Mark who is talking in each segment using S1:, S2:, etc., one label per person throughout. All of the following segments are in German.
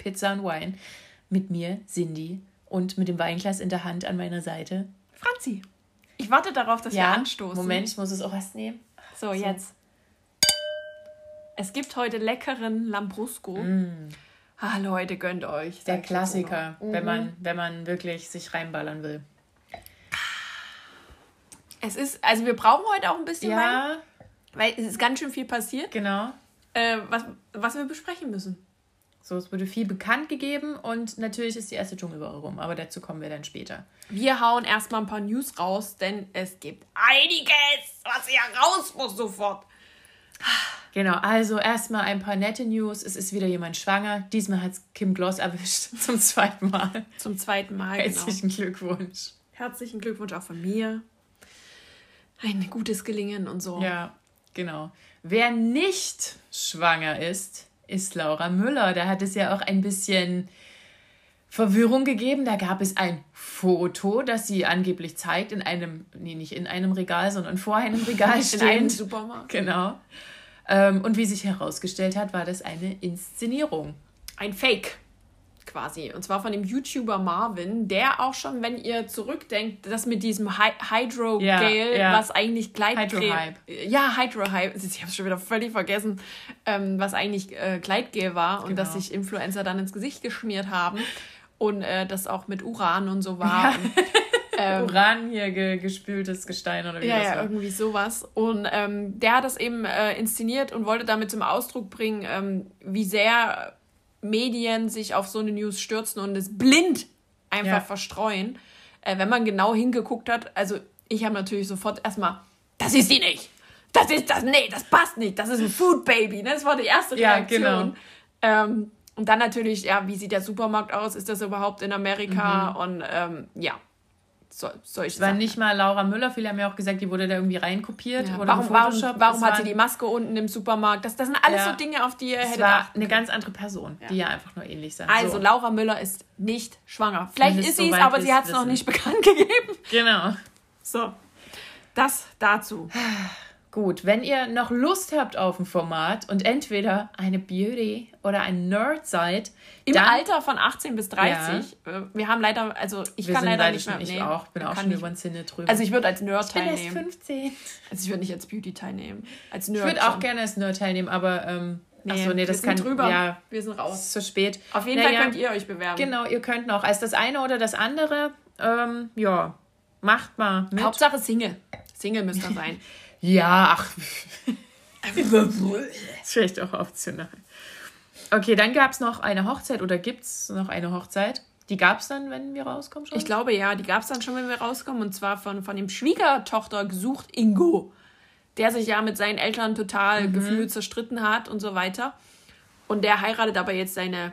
S1: Pizza und Wein mit mir, Cindy, und mit dem Weinglas in der Hand an meiner Seite.
S2: Franzi. Ich warte darauf, dass wir anstoßen.
S1: Moment, ich muss es auch erst nehmen.
S2: So, so. jetzt. Es gibt heute leckeren Lambrusco. Mm. Ah, Leute, gönnt euch.
S1: Der Klassiker, mhm. wenn, man, wenn man wirklich sich reinballern will.
S2: Es ist, also wir brauchen heute auch ein bisschen ja. Wein. Weil es ist ganz schön viel passiert.
S1: Genau.
S2: Äh, was, was wir besprechen müssen.
S1: So, es wurde viel bekannt gegeben und natürlich ist die erste Dschungelwoche rum, aber dazu kommen wir dann später.
S2: Wir hauen erstmal ein paar News raus, denn es gibt einiges, was hier raus muss sofort.
S1: Genau, also erstmal ein paar nette News. Es ist wieder jemand schwanger. Diesmal hat es Kim Gloss erwischt. Zum zweiten Mal.
S2: Zum zweiten Mal. Genau.
S1: Herzlichen genau. Glückwunsch.
S2: Herzlichen Glückwunsch auch von mir. Ein gutes Gelingen und so.
S1: Ja, Genau. Wer nicht schwanger ist, ist Laura Müller. Da hat es ja auch ein bisschen Verwirrung gegeben. Da gab es ein Foto, das sie angeblich zeigt in einem, nee, nicht in einem Regal, sondern vor einem Regal stehend. in einem
S2: Supermarkt.
S1: Genau. Ähm, und wie sich herausgestellt hat, war das eine Inszenierung.
S2: Ein Fake quasi. Und zwar von dem YouTuber Marvin, der auch schon, wenn ihr zurückdenkt, das mit diesem Hy Hydrogel, ja, ja. was eigentlich. Hydrohype. Ja, Hydrohype. Ich habe es schon wieder völlig vergessen. Ähm, was eigentlich äh, Gleitgel war genau. und das sich Influencer dann ins Gesicht geschmiert haben. Und äh, das auch mit Uran und so war. Ja. Und,
S1: ähm, Uran hier ge gespültes Gestein oder wie
S2: ja,
S1: das
S2: war. Ja, irgendwie sowas. Und ähm, der hat das eben äh, inszeniert und wollte damit zum Ausdruck bringen, ähm, wie sehr Medien sich auf so eine News stürzen und es blind einfach ja. verstreuen. Äh, wenn man genau hingeguckt hat, also ich habe natürlich sofort erstmal, das ist sie nicht. Das ist das, nee, das passt nicht. Das ist ein Food Baby. Ne? Das war die erste Reaktion. Ja, genau. Ähm, und dann natürlich, ja, wie sieht der Supermarkt aus? Ist das überhaupt in Amerika? Mhm. Und ähm, ja, so, solche
S1: Es war nicht mal Laura Müller, viele haben ja auch gesagt, die wurde da irgendwie reinkopiert. Ja.
S2: warum warum, warum hat sie die Maske unten im Supermarkt? Das, das sind alles ja. so Dinge, auf die ihr
S1: hättet war eine ganz andere Person, ja. die ja einfach nur ähnlich sind.
S2: Also, so. Laura Müller ist nicht schwanger. Vielleicht ist sie es, aber sie hat es noch nicht bekannt gegeben.
S1: Genau.
S2: So, das dazu.
S1: Gut, wenn ihr noch Lust habt auf ein Format und entweder eine Beauty oder ein Nerd seid.
S2: Im dann, Alter von 18 bis 30. Ja. Äh, wir haben leider, also ich Wir kann leider nicht mehr.
S1: Ich nee, auch, bin auch schon über den Sinne drüber.
S2: Also ich würde als Nerd ich teilnehmen.
S1: Ich bin erst 15.
S2: Also ich würde nicht als Beauty teilnehmen. Als Nerd.
S1: Ich würde auch gerne als Nerd teilnehmen, aber ähm, Nee, Achso, nee, das kann
S2: drüber.
S1: Ja,
S2: wir sind raus.
S1: Ist zu spät.
S2: Auf jeden naja, Fall könnt ihr euch bewerben.
S1: Genau, ihr könnt noch als das eine oder das andere. Ähm, ja, macht mal.
S2: Mit. Hauptsache Single. Single müsst ihr sein.
S1: Ja, ach. das ist vielleicht auch optional. Okay, dann gab es noch eine Hochzeit oder gibt es noch eine Hochzeit? Die gab es dann, wenn wir rauskommen schon?
S2: Ich glaube ja, die gab es dann schon, wenn wir rauskommen. Und zwar von, von dem Schwiegertochter gesucht Ingo, der sich ja mit seinen Eltern total mhm. gefühlt zerstritten hat und so weiter. Und der heiratet aber jetzt seine,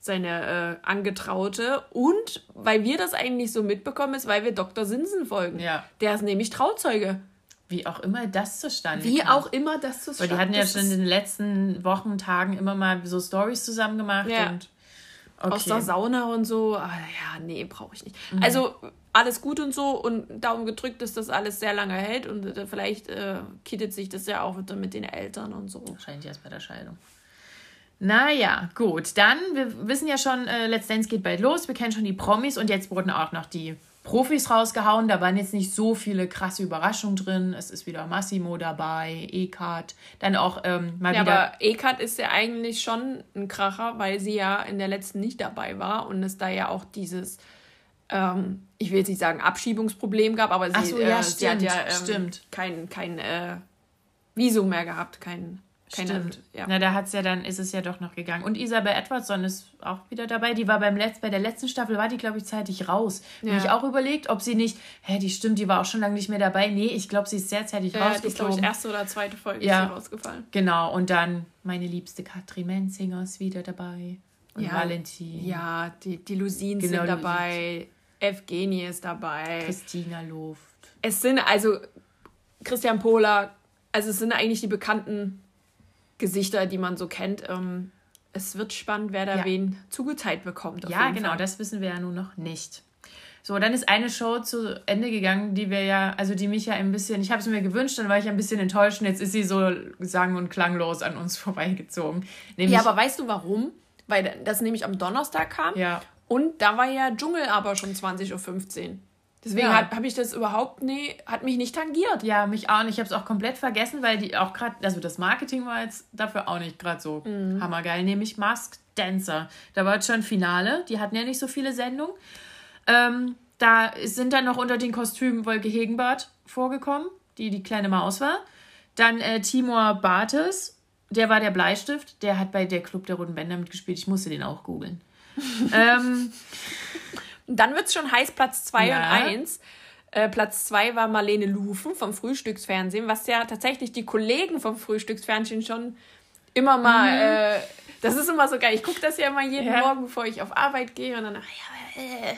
S2: seine äh, Angetraute. Und weil wir das eigentlich so mitbekommen, ist, weil wir Dr. Sinsen folgen.
S1: Ja.
S2: Der ist nämlich Trauzeuge.
S1: Wie auch immer das zustande
S2: Wie kam. auch immer das zustande
S1: Weil die hatten ja schon in den letzten Wochen, Tagen immer mal so Stories zusammen gemacht. Ja. Und,
S2: okay. Aus der Sauna und so. Ah, ja, nee, brauche ich nicht. Mhm. Also alles gut und so und Daumen gedrückt, dass das alles sehr lange hält und äh, vielleicht äh, kittet sich das ja auch wieder mit den Eltern und so.
S1: Wahrscheinlich erst bei der Scheidung. Naja, gut. Dann, wir wissen ja schon, äh, Let's Dance geht bald los. Wir kennen schon die Promis und jetzt wurden auch noch die Profis rausgehauen. Da waren jetzt nicht so viele krasse Überraschungen drin. Es ist wieder Massimo dabei, Ekat, dann auch ähm,
S2: mal ja, wieder. Aber Ekat ist ja eigentlich schon ein Kracher, weil sie ja in der letzten nicht dabei war und es da ja auch dieses, ähm, ich will jetzt nicht sagen Abschiebungsproblem gab, aber sie, so, ja, äh, sie hat ja ähm, kein, kein äh, Visum mehr gehabt, kein
S1: keine, Stimmt. Ja. Na, da hat's ja dann, ist es ja doch noch gegangen. Und Isabel Edwardson ist auch wieder dabei. Die war beim Letz, bei der letzten Staffel, war die, glaube ich, zeitig raus. Ja. Habe ich auch überlegt, ob sie nicht, hä, die stimmt, die war auch schon lange nicht mehr dabei. Nee, ich glaube, sie ist sehr zeitig ja, rausgeflogen. Die ist, glaube
S2: ich, erste oder zweite Folge ja. ist sie rausgefallen.
S1: Genau, und dann meine liebste Katrin Menzinger ist wieder dabei. und
S2: ja,
S1: Valentin.
S2: Ja, die, die Lusins
S1: Genau,
S2: sind dabei. Evgenie ist dabei.
S1: Christina Luft.
S2: Es sind also Christian Pohler, also es sind eigentlich die bekannten Gesichter, die man so kennt. Ähm, es wird spannend, wer da
S1: Ja.
S2: wen zugeteilt bekommt.
S1: Ja, genau,
S2: Fall.
S1: das wissen wir ja nun noch nicht. So, dann ist eine Show zu Ende gegangen, die wir ja, also die mich ja ein bisschen, ich habe es mir gewünscht, dann war ich ein bisschen enttäuscht und jetzt ist sie so sang- und klanglos an uns vorbeigezogen. Nämlich,
S2: Ja, aber weißt du warum? Weil das nämlich am Donnerstag kam.
S1: Ja.
S2: Und da war ja Dschungel aber schon 20.15 Uhr. Deswegen
S1: Ja.
S2: habe hab ich das überhaupt nie, hat mich nicht tangiert.
S1: Ja, mich auch nicht. Ich habe es auch komplett vergessen, weil die auch gerade, also das Marketing war jetzt dafür auch nicht gerade so
S2: Mhm.
S1: hammergeil. Nämlich Masked Dancer. Da war jetzt schon Finale. Die hatten ja nicht so viele Sendungen. Ähm, da sind dann noch unter den Kostümen Wolke Hegenbart vorgekommen, die die kleine Maus war. Dann äh, Timur Bartes, der war der Bleistift. Der hat bei der Club der Roten Bänder mitgespielt. Ich musste den auch googeln. ähm,
S2: Und dann wird es schon heiß, Platz 2
S1: Ja.
S2: und 1. Äh, Platz 2 war Marlene Lufen vom Frühstücksfernsehen, was ja tatsächlich die Kollegen vom Frühstücksfernsehen schon immer mal. Äh, das ist immer so geil. Ich gucke das ja immer jeden
S1: Mhm. Ja.
S2: Morgen, bevor ich auf Arbeit gehe und dann. Ja, äh,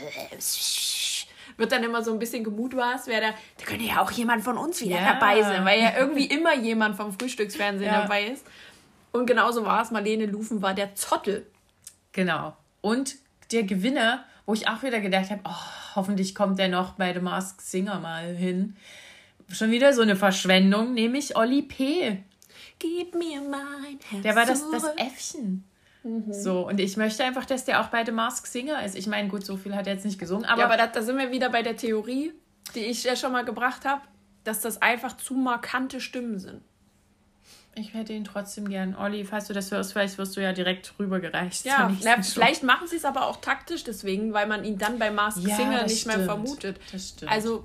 S2: wird dann immer so ein bisschen gemutmaßt, wer da. Da könnte ja auch jemand von uns wieder
S1: Ja.
S2: dabei sein, weil ja irgendwie immer jemand vom Frühstücksfernsehen
S1: Ja.
S2: dabei ist. Und genauso war es. Marlene Lufen war der Zottel.
S1: Genau. Und der Gewinner, wo ich auch wieder gedacht habe, oh, hoffentlich kommt der noch bei The Masked Singer mal hin. Schon wieder so eine Verschwendung, nämlich Olli P.
S2: Gib mir mein Herz.
S1: Der war das, das. Äffchen.
S2: Mhm.
S1: So, und ich möchte einfach, dass der auch bei The Masked Singer ist. Ich meine, gut, so viel hat er jetzt nicht gesungen, aber,
S2: Ja, aber da, da sind wir wieder bei der Theorie, die ich ja schon mal gebracht habe, dass das einfach zu markante Stimmen sind.
S1: Ich hätte ihn trotzdem gern. Olli, falls du das hörst, vielleicht wirst du ja direkt rübergereicht.
S2: Ja, na, vielleicht machen sie es aber auch taktisch deswegen, weil man ihn dann bei Mask
S1: Ja,
S2: Singer
S1: das
S2: nicht mehr
S1: stimmt.
S2: vermutet.
S1: Das stimmt.
S2: Also,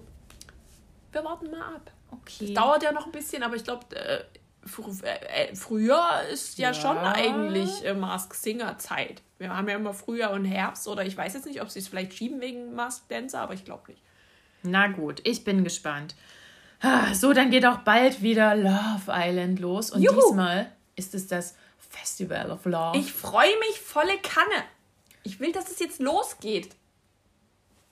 S2: wir warten mal ab.
S1: okay.
S2: Dauert ja noch ein bisschen, aber ich glaube, äh, fr äh, äh, Frühjahr ist ja,
S1: Ja.
S2: schon eigentlich äh, Mask Singer Zeit. Wir haben ja immer Frühjahr und Herbst oder ich weiß jetzt nicht, ob sie es vielleicht schieben wegen Mask Dancer, aber ich glaube nicht.
S1: Na gut, ich bin gespannt. Ah, So, dann geht auch bald wieder Love Island los. Und
S2: Juhu.
S1: diesmal ist es das Festival of Love.
S2: Ich freue mich volle Kanne. Ich will, dass es jetzt losgeht.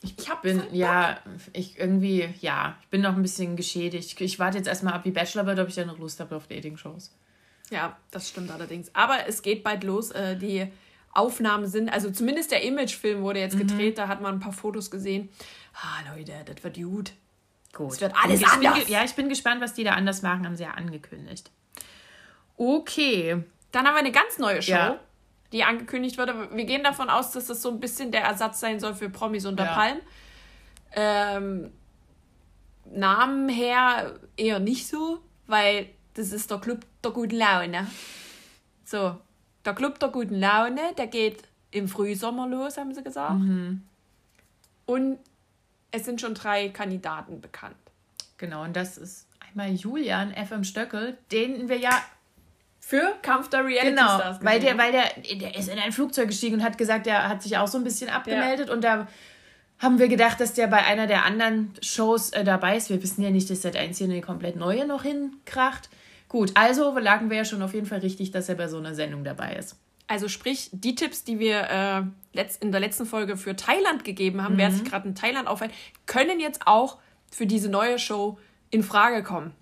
S2: Ich, hab
S1: bin, ja, ich irgendwie, ja, ich bin noch ein bisschen geschädigt. Ich warte jetzt erstmal ab, wie Bachelor wird, ob ich dann noch Lust habe auf Dating-Shows.
S2: Ja, das stimmt allerdings. Aber es geht bald los. Äh, die Aufnahmen sind, also zumindest der Imagefilm wurde
S1: Mhm.
S2: jetzt gedreht, da hat man ein paar Fotos gesehen. Ah, Leute, das wird gut.
S1: Gut.
S2: Es wird alles
S1: ich bin,
S2: anders.
S1: ge- Ja, ich bin gespannt, was die da anders machen, haben sie ja angekündigt. Okay.
S2: Dann haben wir eine ganz neue Show,
S1: Ja.
S2: die angekündigt wurde. Wir gehen davon aus, dass das so ein bisschen der Ersatz sein soll für Promis unter
S1: Ja.
S2: Palm. Ähm, Namen her eher nicht so, weil das ist der Club der guten Laune. So, der Club der guten Laune, der geht im Frühsommer los, haben sie gesagt.
S1: Mhm.
S2: Und es sind schon drei Kandidaten bekannt.
S1: Genau, und das ist einmal Julian FM Stöckel, den wir ja
S2: Für Kampf der Reality
S1: Genau,
S2: Stars.
S1: weil der,
S2: gesehen.
S1: weil der, der ist in ein Flugzeug gestiegen und hat gesagt, er hat sich auch so ein bisschen abgemeldet und da haben wir gedacht, dass der bei einer der anderen Shows äh, dabei ist. Wir wissen ja nicht, dass der einzige eine komplett neue noch hinkracht. Gut, also lagen wir ja schon auf jeden Fall richtig, dass er bei so einer Sendung dabei ist.
S2: Also sprich, die Tipps, die wir äh, letzt, in der letzten Folge für Thailand gegeben haben, wer
S1: Mhm.
S2: sich gerade in Thailand aufhält, können jetzt auch für diese neue Show in Frage kommen.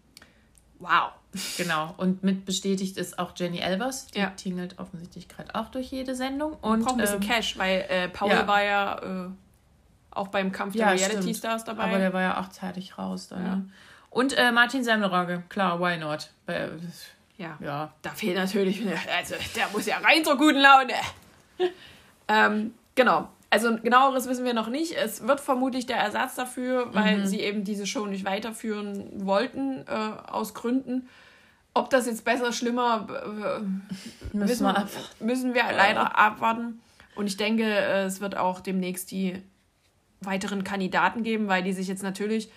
S2: Wow.
S1: Genau, und mit bestätigt ist auch Jenny Elvers. Die
S2: Ja.
S1: tingelt offensichtlich gerade auch durch jede Sendung. Und
S2: Braucht ein bisschen
S1: ähm,
S2: Cash, weil äh, Paul
S1: ja.
S2: war ja äh, auch beim Kampf der
S1: Ja,
S2: Reality
S1: stimmt.
S2: Stars dabei.
S1: Aber der war ja auch zeitig raus dann.
S2: Ja.
S1: Ne? Und äh, Martin Semmelrogge, klar, why not? Weil,
S2: ja.
S1: ja,
S2: Da fehlt natürlich, also der muss ja rein zur guten Laune. ähm, genau. Also genaueres wissen wir noch nicht. Es wird vermutlich der Ersatz dafür, weil sie eben diese Show nicht weiterführen wollten, äh, aus Gründen. Ob das jetzt besser, schlimmer, äh,
S1: müssen
S2: wissen,
S1: wir
S2: müssen wir leider abwarten. Und ich denke, äh, es wird auch demnächst die weiteren Kandidaten geben, weil die sich jetzt natürlich.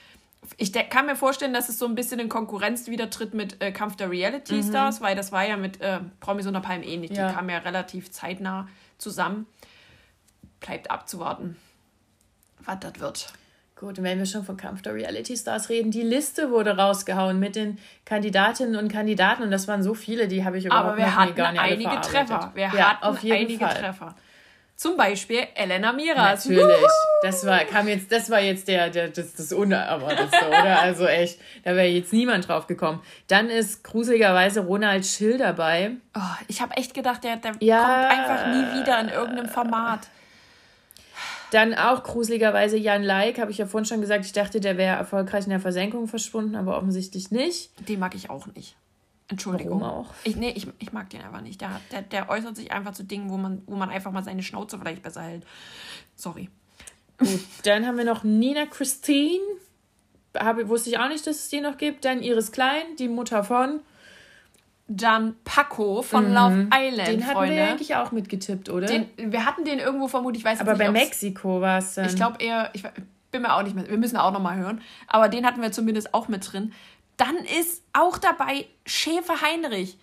S2: Ich kann mir vorstellen, dass es so ein bisschen in Konkurrenz wieder tritt mit äh, Kampf der Reality Stars, weil das war ja mit äh, Promis unter Palmen ähnlich.
S1: Ja.
S2: Die kamen ja relativ zeitnah zusammen. Bleibt abzuwarten, was das wird.
S1: Gut, und wenn wir schon von Kampf der Reality Stars reden, die Liste wurde rausgehauen mit den Kandidatinnen und Kandidaten und das waren so viele, die habe ich überhaupt
S2: Aber wir hatten
S1: gar nicht
S2: einige. Treffer. Wir
S1: ja,
S2: hatten
S1: auf jeden
S2: einige
S1: Fall.
S2: Treffer. Zum Beispiel Elena Miras.
S1: Natürlich. Das war, kam jetzt, das war jetzt der, der, das, das Unerwartetste, oder? Also echt, da wäre jetzt niemand drauf gekommen. Dann ist gruseligerweise Ronald Schill dabei.
S2: Oh, ich habe echt gedacht, der, der ja, kommt einfach nie wieder in irgendeinem Format.
S1: Dann auch gruseligerweise Jan Like, habe ich ja vorhin schon gesagt, ich dachte, der wäre erfolgreich in der Versenkung verschwunden, aber offensichtlich nicht.
S2: Den mag ich auch nicht. Entschuldigung. Warum auch? Ich, nee, ich, ich mag den einfach nicht. Der, der, der äußert sich einfach zu Dingen, wo man, wo man einfach mal seine Schnauze vielleicht besser hält. Sorry.
S1: Gut, dann haben wir noch Nina Christine. Habe, wusste ich auch nicht, dass es die noch gibt. Dann Iris Klein, die Mutter von
S2: Jan Paco von mhm. Love Island.
S1: Den hatten Freunde. wir eigentlich auch mitgetippt, oder?
S2: Den, wir hatten den irgendwo vermutet, ich weiß
S1: Aber nicht. Aber bei Mexiko war es dann.
S2: Ich glaube eher, ich bin mir auch nicht mehr, wir müssen auch nochmal hören. Aber den hatten wir zumindest auch mit drin. Dann ist auch dabei Schäfer Heinrich.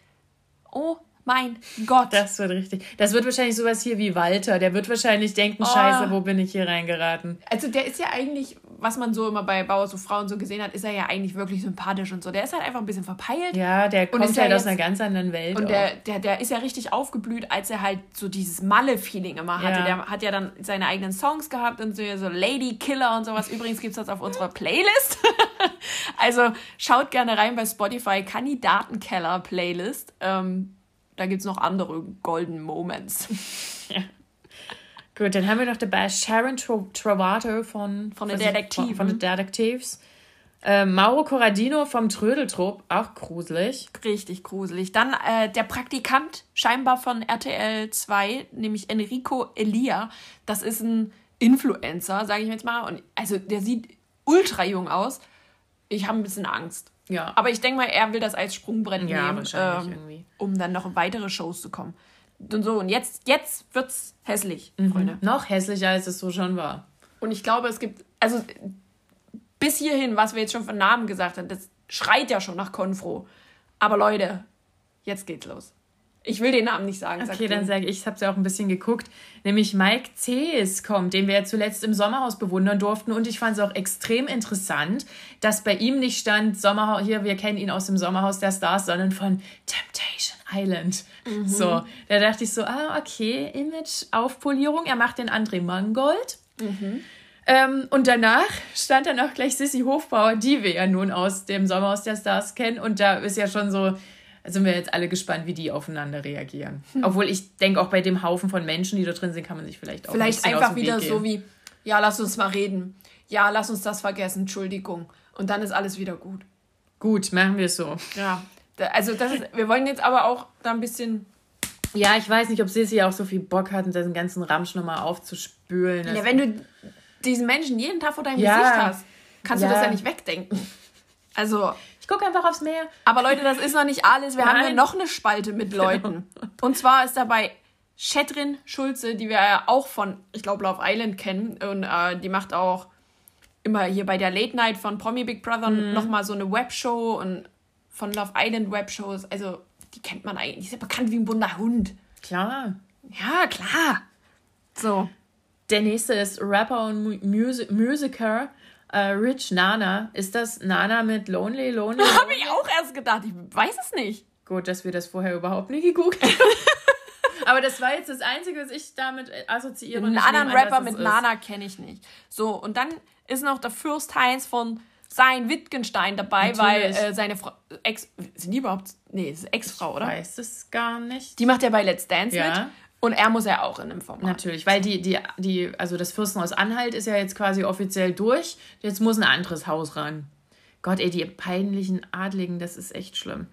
S2: Oh mein Gott.
S1: Das wird richtig. Das wird wahrscheinlich sowas hier wie Walter. Der wird wahrscheinlich denken, oh. scheiße, wo bin ich hier reingeraten?
S2: Also der ist ja eigentlich, was man so immer bei Bauer so Frauen so gesehen hat, ist er ja eigentlich wirklich sympathisch und so. Der ist halt einfach ein bisschen verpeilt.
S1: Ja, der kommt halt ja aus einer ganz anderen Welt.
S2: Und der, der, der ist ja richtig aufgeblüht, als er halt so dieses Malle-Feeling immer hatte. Ja. Der hat ja dann seine eigenen Songs gehabt und so, so Lady Killer und sowas. Übrigens gibt es das auf unserer Playlist. also schaut gerne rein bei Spotify, Kandidatenkeller Playlist. Ähm, da gibt es noch andere Golden Moments.
S1: ja. Gut, dann haben wir noch dabei Sharon Travato von,
S2: von den Detektiven.
S1: Von, den Detectives. Äh, Mauro Corradino vom Trödeltrupp, auch gruselig.
S2: Richtig gruselig. Dann äh, der Praktikant, scheinbar von RTL 2, nämlich Enrico Elia. Das ist ein Influencer, sage ich jetzt mal. Und also der sieht ultra jung aus. Ich habe ein bisschen Angst. Ja. Aber ich denke mal, er will das als Sprungbrett ja, nehmen, ähm, um dann noch weitere Shows zu kommen. Und so, und jetzt, jetzt es hässlich,
S1: mhm. Freunde. Noch hässlicher, als es so schon war.
S2: Und ich glaube, es gibt, also bis hierhin, was wir jetzt schon von Namen gesagt haben, das schreit ja schon nach Konfro. Aber Leute, jetzt geht's los. Ich will den Namen nicht sagen.
S1: Okay, dann sage ich, ich habe es ja auch ein bisschen geguckt. Nämlich Mike Cees kommt, den wir ja zuletzt im Sommerhaus bewundern durften. Und ich fand es auch extrem interessant, dass bei ihm nicht stand, Sommerhaus, hier, wir kennen ihn aus dem Sommerhaus der Stars, sondern von Temptation Island. Mhm. So, da dachte ich so, ah, okay, Image-Aufpolierung. Er macht den André Mangold. Mhm. Ähm, und danach stand dann auch gleich Sissy Hofbauer, die wir ja nun aus dem Sommerhaus der Stars kennen. Und da ist ja schon so sind wir jetzt alle gespannt, wie die aufeinander reagieren. Hm. Obwohl ich denke, auch bei dem Haufen von Menschen, die da drin sind, kann man sich vielleicht auch
S2: Vielleicht ein einfach wieder so wie, ja, lass uns mal reden. Ja, lass uns das vergessen, Entschuldigung. Und dann ist alles wieder gut.
S1: Gut, machen wir es so.
S2: Ja, also das ist, wir wollen jetzt aber auch da ein bisschen...
S1: Ja, ich weiß nicht, ob Sissi auch so viel Bock hat, diesen ganzen Ramsch nochmal aufzuspülen.
S2: Ja, wenn du diesen Menschen jeden Tag vor deinem ja. Gesicht hast, kannst ja. du das ja nicht wegdenken. Also
S1: guck einfach aufs Meer.
S2: Aber Leute, das ist noch nicht alles. Wir Nein. haben hier noch eine Spalte mit Leuten. Und zwar ist dabei Chetrin Schulze, die wir ja auch von, ich glaube, Love Island kennen. Und äh, die macht auch immer hier bei der Late Night von Promi Big Brother mhm. nochmal so eine Webshow und von Love Island Webshows. Also, die kennt man eigentlich. Die ist ja bekannt wie ein bunter Hund.
S1: Klar.
S2: Ja, klar. So.
S1: Der nächste ist Rapper und Music Musiker Uh, Rich Nana. Ist das Nana mit Lonely, Lonely?
S2: lonely? Habe ich auch erst gedacht. Ich weiß es nicht.
S1: Gut, dass wir das vorher überhaupt nicht gegoogelt haben. Aber das war jetzt das Einzige, was ich damit assoziiere.
S2: Einen anderen Rapper mit Nana kenne ich nicht. So, und dann ist noch der Fürst Heinz von sein Wittgenstein dabei, Natürlich. weil äh, seine Frau, Ex, sind die überhaupt, nee, ist Ex-Frau, oder?
S1: Ich weiß es gar nicht.
S2: Die macht ja bei Let's Dance ja. mit. Und er muss ja auch in dem Format.
S1: Natürlich, weil die, die, die, also das Fürstenhaus Anhalt ist ja jetzt quasi offiziell durch. Jetzt muss ein anderes Haus ran. Gott, ey, die peinlichen Adligen, das ist echt schlimm.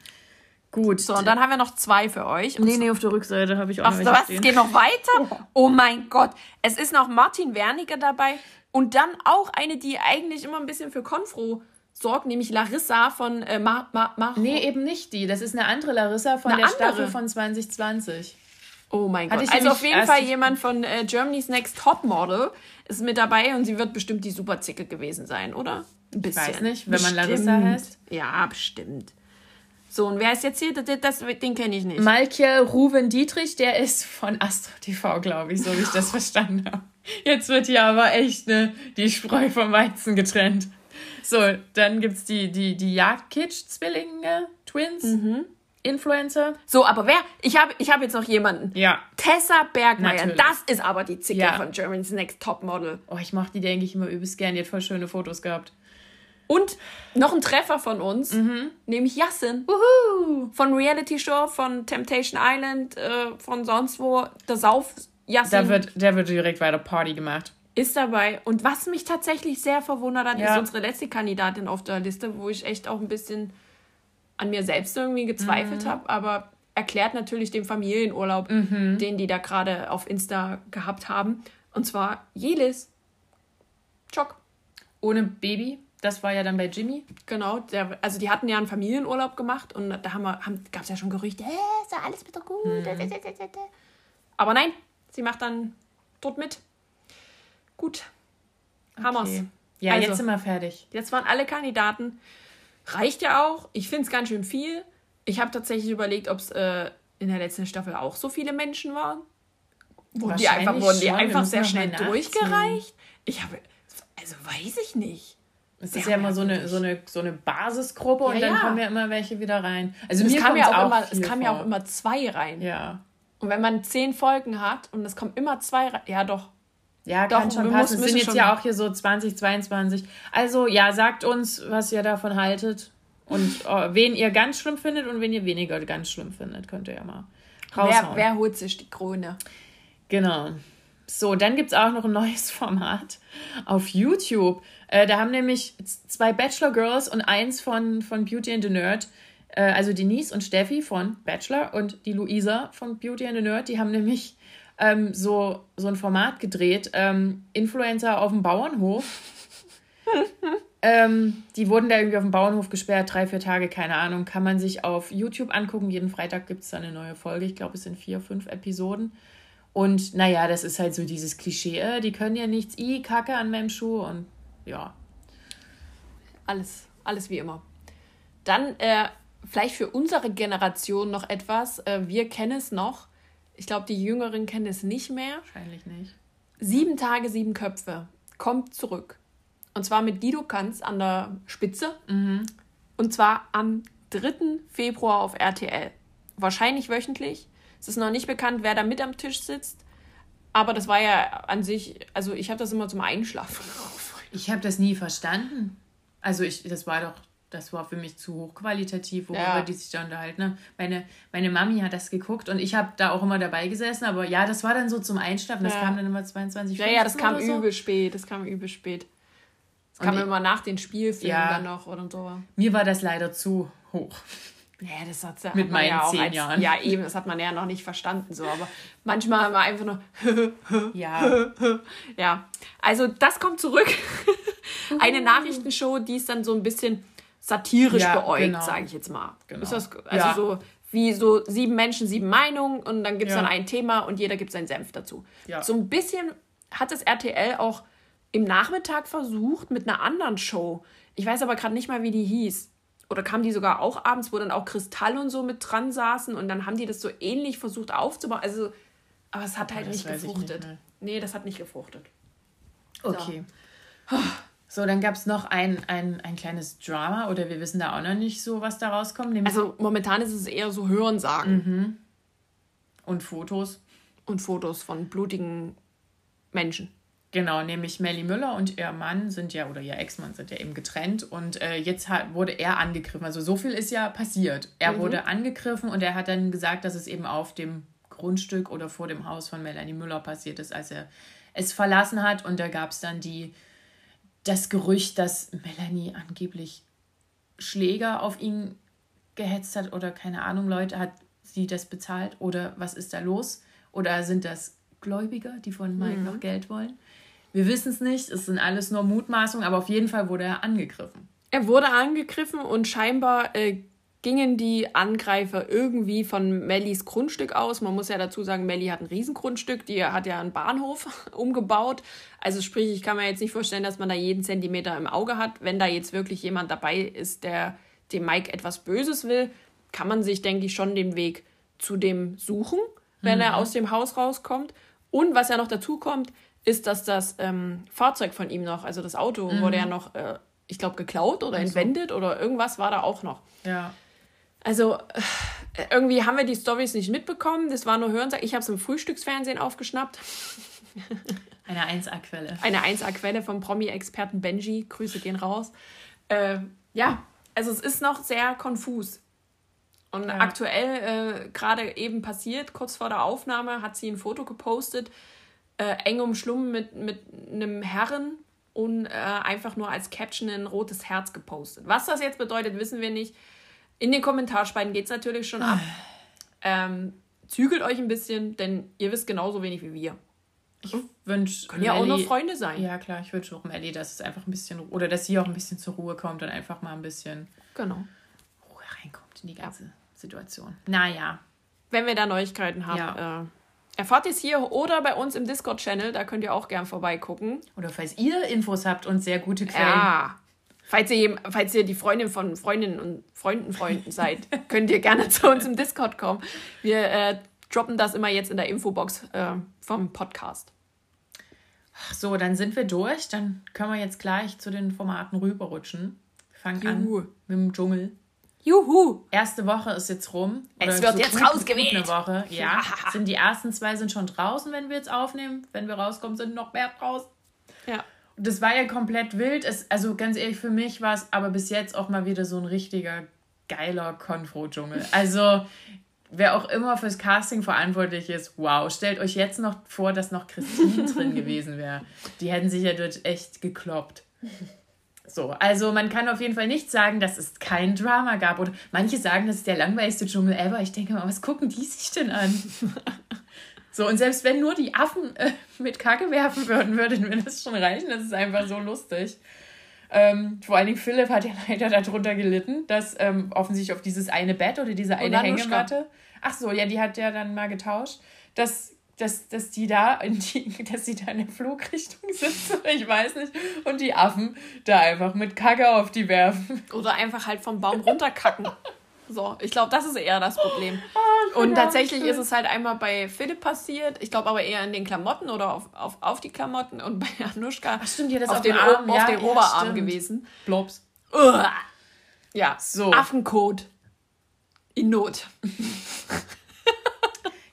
S2: Gut. So, und dann haben wir noch zwei für euch.
S1: Nee, nee, auf der Rückseite habe ich auch
S2: Ach, noch was? Stehen. Es geht noch weiter? Oh mein Gott. Es ist noch Martin Wernicke dabei und dann auch eine, die eigentlich immer ein bisschen für Konfro sorgt, nämlich Larissa von äh, Mar Mar Mar
S1: Nee, eben nicht die. Das ist eine andere Larissa von eine der andere. Staffel von 2020.
S2: Oh mein Gott. Also auf jeden Fall jemand von äh, Germany's Next Top Model ist mit dabei und sie wird bestimmt die Superzicke gewesen sein, oder?
S1: Ein bisschen. Ich weiß nicht, wenn bestimmt. man Larissa heißt.
S2: Ja, bestimmt. So, und wer ist jetzt hier? Das, das den kenne ich nicht.
S1: Malkia Ruven Dietrich, der ist von Astro TV, glaube ich, so wie ich das verstanden habe. Jetzt wird hier aber echt ne, die Spreu vom Weizen getrennt. So, dann gibt es die, die, die Jagdkitsch-Zwillinge, Twins. Mhm. Influencer.
S2: So, aber wer? Ich habe ich hab jetzt noch jemanden.
S1: Ja.
S2: Tessa Bergmeier.
S1: Natürlich.
S2: Das ist aber die Zicke
S1: Ja.
S2: von Germany's Next Topmodel.
S1: Oh, ich mochte die, denke ich, immer übelst gern. Die hat voll schöne Fotos gehabt.
S2: Und noch ein Treffer von uns, nämlich Yassin.
S1: Wuhu!
S2: Von Reality Show, von Temptation Island, äh, von sonst wo. Der Sauf Yassin
S1: Da wird, da wird direkt weiter Party gemacht.
S2: ist dabei. Und was mich tatsächlich sehr verwundert hat,
S1: Ja.
S2: ist unsere letzte Kandidatin auf der Liste, wo ich echt auch ein bisschen an mir selbst irgendwie gezweifelt
S1: Mhm.
S2: habe. Aber erklärt natürlich den Familienurlaub,
S1: Mhm.
S2: den die da gerade auf Insta gehabt haben. Und zwar Jelis. Schock.
S1: Ohne Baby. Das war ja dann bei Jimmy.
S2: Genau, der, also die hatten ja einen Familienurlaub gemacht und da haben wir, haben, gab es ja schon Gerüchte, äh, ist ja alles wieder gut.
S1: Mhm.
S2: Aber nein, sie macht dann dort mit. Gut. Hammers.
S1: Okay. Ja,
S2: Also-
S1: jetzt sind wir fertig.
S2: Jetzt waren alle Kandidaten. Reicht ja auch. Ich finde es ganz schön viel. Ich habe tatsächlich überlegt, ob es äh, in der letzten Staffel auch so viele Menschen waren. Wurden die einfach, wurden die
S1: schon.
S2: Einfach sehr schnell durchgereicht? Ich habe, also weiß ich nicht.
S1: Es ist ja immer so eine, so, eine, so eine Basisgruppe und
S2: Ja,
S1: dann
S2: ja.
S1: kommen ja immer welche wieder rein. Also
S2: Es kam, ja auch immer, es kam ja auch immer zwei rein.
S1: Ja.
S2: Und wenn man zehn Folgen hat und es kommen immer zwei rein, ja doch.
S1: Ja,
S2: Doch,
S1: kann schon
S2: wir
S1: passen.
S2: müssen-
S1: Es sind jetzt ja auch hier so 2022. Also ja, sagt uns, was ihr davon haltet. Und äh, wen ihr ganz schlimm findet und wen ihr weniger ganz schlimm findet, könnt ihr ja mal
S2: Wer,
S1: raushauen.
S2: wer holt sich die Krone?
S1: Genau. So, dann gibt es auch noch ein neues Format auf YouTube. Äh, da haben nämlich zwei Bachelor Girls und eins von, von Beauty and the Nerd, äh, also Denise und Steffi von Bachelor und die Luisa von Beauty and the Nerd, die haben nämlich ähm, so, so ein Format gedreht, ähm, Influencer auf dem Bauernhof. ähm, die wurden da irgendwie auf dem Bauernhof gesperrt, drei, vier Tage, keine Ahnung. Kann man sich auf YouTube angucken. Jeden Freitag gibt es da eine neue Folge. Ich glaube, es sind vier, fünf Episoden. Und naja, das ist halt so dieses Klischee, äh, die können ja nichts, i, Kacke an meinem Schuh und ja.
S2: Alles, alles wie immer. Dann äh, vielleicht für unsere Generation noch etwas. Äh, wir kennen es noch. Ich glaube, die Jüngeren kennen es nicht mehr.
S1: Wahrscheinlich nicht.
S2: Sieben Tage, sieben Köpfe. Kommt zurück. Und zwar mit Guido Kanz an der Spitze. Und zwar am 3. Februar auf RTL. Wahrscheinlich wöchentlich. Es ist noch nicht bekannt, wer da mit am Tisch sitzt. Aber das war ja an sich, also ich habe das immer zum Einschlafen.
S1: Ich habe das nie verstanden. Also ich, das war doch, das war für mich zu hochqualitativ, worüber
S2: Ja.
S1: die sich da unterhalten. haben. Meine, meine Mami hat das geguckt und ich habe da auch immer dabei gesessen, aber ja, das war dann so zum Einschlafen. Das
S2: Ja.
S1: kam dann immer 22
S2: Ja, ja, das kam
S1: so.
S2: übel spät. Das kam übel spät. Das kam
S1: ich-
S2: immer nach den Spielfilmen
S1: Ja.
S2: dann noch oder so.
S1: Mir war das leider zu hoch.
S2: Ja, das hat, hat
S1: Mit
S2: man ja
S1: meinen
S2: auch
S1: zehn
S2: als,
S1: Jahren.
S2: Ja, eben, das hat man ja noch nicht verstanden so. Aber manchmal haben wir einfach nur,
S1: Ja,
S2: ja. Also das kommt zurück. Eine Nachrichtenshow, die ist dann so ein bisschen satirisch
S1: Ja,
S2: beäugt,
S1: genau.
S2: sage ich jetzt mal.
S1: Genau.
S2: Ist das, also
S1: Ja.
S2: so wie so sieben Menschen, sieben Meinungen und dann gibt es
S1: Ja.
S2: dann ein Thema und jeder gibt seinen Senf dazu.
S1: Ja.
S2: So ein bisschen hat das RTL auch im Nachmittag versucht mit einer anderen Show. Ich weiß aber gerade nicht mal, wie die hieß. Oder kam die sogar auch abends, wo dann auch Kristall und so mit dran saßen und dann haben die das so ähnlich versucht aufzubauen. Also, aber es hat halt
S1: das
S2: nicht gefruchtet.
S1: nicht
S2: nee, das hat nicht gefruchtet.
S1: okay. So, dann gab es noch ein, ein, ein kleines Drama oder wir wissen da auch noch nicht so, was da rauskommt.
S2: Also momentan ist es eher so Hörensagen
S1: Mhm. und Fotos.
S2: und Fotos von blutigen Menschen.
S1: Genau, nämlich Melly Müller und ihr Mann sind ja, oder ihr Ex-Mann sind ja eben getrennt und äh, jetzt hat, wurde er angegriffen. Also so viel ist ja passiert. Er wurde angegriffen und er hat dann gesagt, dass es eben auf dem Grundstück oder vor dem Haus von Melanie Müller passiert ist, als er es verlassen hat. Und da gab es dann die, das Gerücht, dass Melanie angeblich Schläger auf ihn gehetzt hat oder keine Ahnung, Leute, hat sie das bezahlt oder was ist da los? Oder sind das Gläubiger, die von Mike noch Geld wollen? Wir wissen es nicht, es sind alles nur Mutmaßungen, aber auf jeden Fall wurde er angegriffen.
S2: Er wurde angegriffen und scheinbar äh, gingen die Angreifer irgendwie von Mellys Grundstück aus. Man muss ja dazu sagen, Melly hat ein Riesengrundstück, die hat ja einen Bahnhof umgebaut. Also sprich, ich kann mir jetzt nicht vorstellen, dass man da jeden Zentimeter im Auge hat. Wenn da jetzt wirklich jemand dabei ist, der dem Mike etwas Böses will, kann man sich, denke ich, schon den Weg zu dem suchen, wenn er aus dem Haus rauskommt. Und was ja noch dazu kommt, ist, dass das ähm, Fahrzeug von ihm noch, also das Auto, wurde ja noch, äh, ich glaube, geklaut oder entwendet oder irgendwas war da auch noch.
S1: Ja.
S2: Also, äh, irgendwie haben wir die Stories nicht mitbekommen. Das war nur Hörensagen. Ich habe es im Frühstücksfernsehen aufgeschnappt.
S1: Eine 1A-Quelle.
S2: Eine 1A-Quelle vom Promi-Experten Benji. Grüße gehen raus. Äh, ja, also es ist noch sehr konfus. Und ja. aktuell, äh, gerade eben passiert, kurz vor der Aufnahme, hat sie ein Foto gepostet, äh, eng umschlungen mit, mit einem Herren und äh, einfach nur als Caption ein rotes Herz gepostet. Was das jetzt bedeutet, wissen wir nicht. In den Kommentarspalten geht es natürlich schon ab. Ähm, zügelt euch ein bisschen, denn ihr wisst genauso wenig wie wir. Ich wünsche.
S1: Können ja auch noch Freunde sein. Ja, klar, ich wünsche auch Melli, dass es einfach ein bisschen. Oder dass sie auch ein bisschen zur Ruhe kommt und einfach mal ein bisschen. Genau. Ruhe reinkommt in die ganze ja. Situation. Naja.
S2: Wenn wir da Neuigkeiten haben, ja. äh, erfahrt ihr es hier oder bei uns im Discord-Channel, da könnt ihr auch gern vorbeigucken.
S1: Oder falls ihr Infos habt und sehr gute Quellen.
S2: Ja. Falls ihr, falls ihr die Freundin von Freundinnen und Freunden Freunden seid, könnt ihr gerne zu uns im Discord kommen. Wir äh, droppen das immer jetzt in der Infobox äh, vom Podcast.
S1: Ach so, dann sind wir durch. Dann können wir jetzt gleich zu den Formaten rüberrutschen. Wir fangen Juhu. an mit dem Dschungel. Juhu! Erste Woche ist jetzt rum. Es wird so jetzt gut, rausgewählt. Gut eine Woche. Ja. ja. Sind die ersten zwei sind schon draußen, wenn wir jetzt aufnehmen. Wenn wir rauskommen, sind noch mehr draußen. Ja. Das war ja komplett wild. Es, also ganz ehrlich, für mich war es aber bis jetzt auch mal wieder so ein richtiger geiler Konfro-Dschungel. Also wer auch immer fürs Casting verantwortlich ist, wow, stellt euch jetzt noch vor, dass noch Christine drin gewesen wäre. Die hätten sich ja dort echt gekloppt. So, also man kann auf jeden Fall nicht sagen, dass es kein Drama gab. Oder manche sagen, das ist der langweiligste Dschungel ever. Ich denke mal, was gucken die sich denn an? So, und selbst wenn nur die Affen äh, mit Kacke werfen würden, würde mir das schon reichen. Das ist einfach so lustig. Ähm, vor allen Dingen Philipp hat ja leider darunter gelitten, dass ähm, offensichtlich auf dieses eine Bett oder diese eine Hängematte. Ach so, ja, die hat ja dann mal getauscht, dass, dass, dass die da in die, dass die da in der Flugrichtung sitzen, ich weiß nicht, und die Affen da einfach mit Kacke auf die werfen.
S2: Oder einfach halt vom Baum runterkacken. So, ich glaube, das ist eher das Problem. Oh, und tatsächlich ist es halt einmal bei Philipp passiert. Ich glaube aber eher in den Klamotten oder auf, auf, auf die Klamotten und bei Anushka Ach, stimmt, ja, das auf, den, Arm, auf ja, den ja, Oberarm stimmt. gewesen. Blobs. Uah. Ja, so. Affenkot. In Not.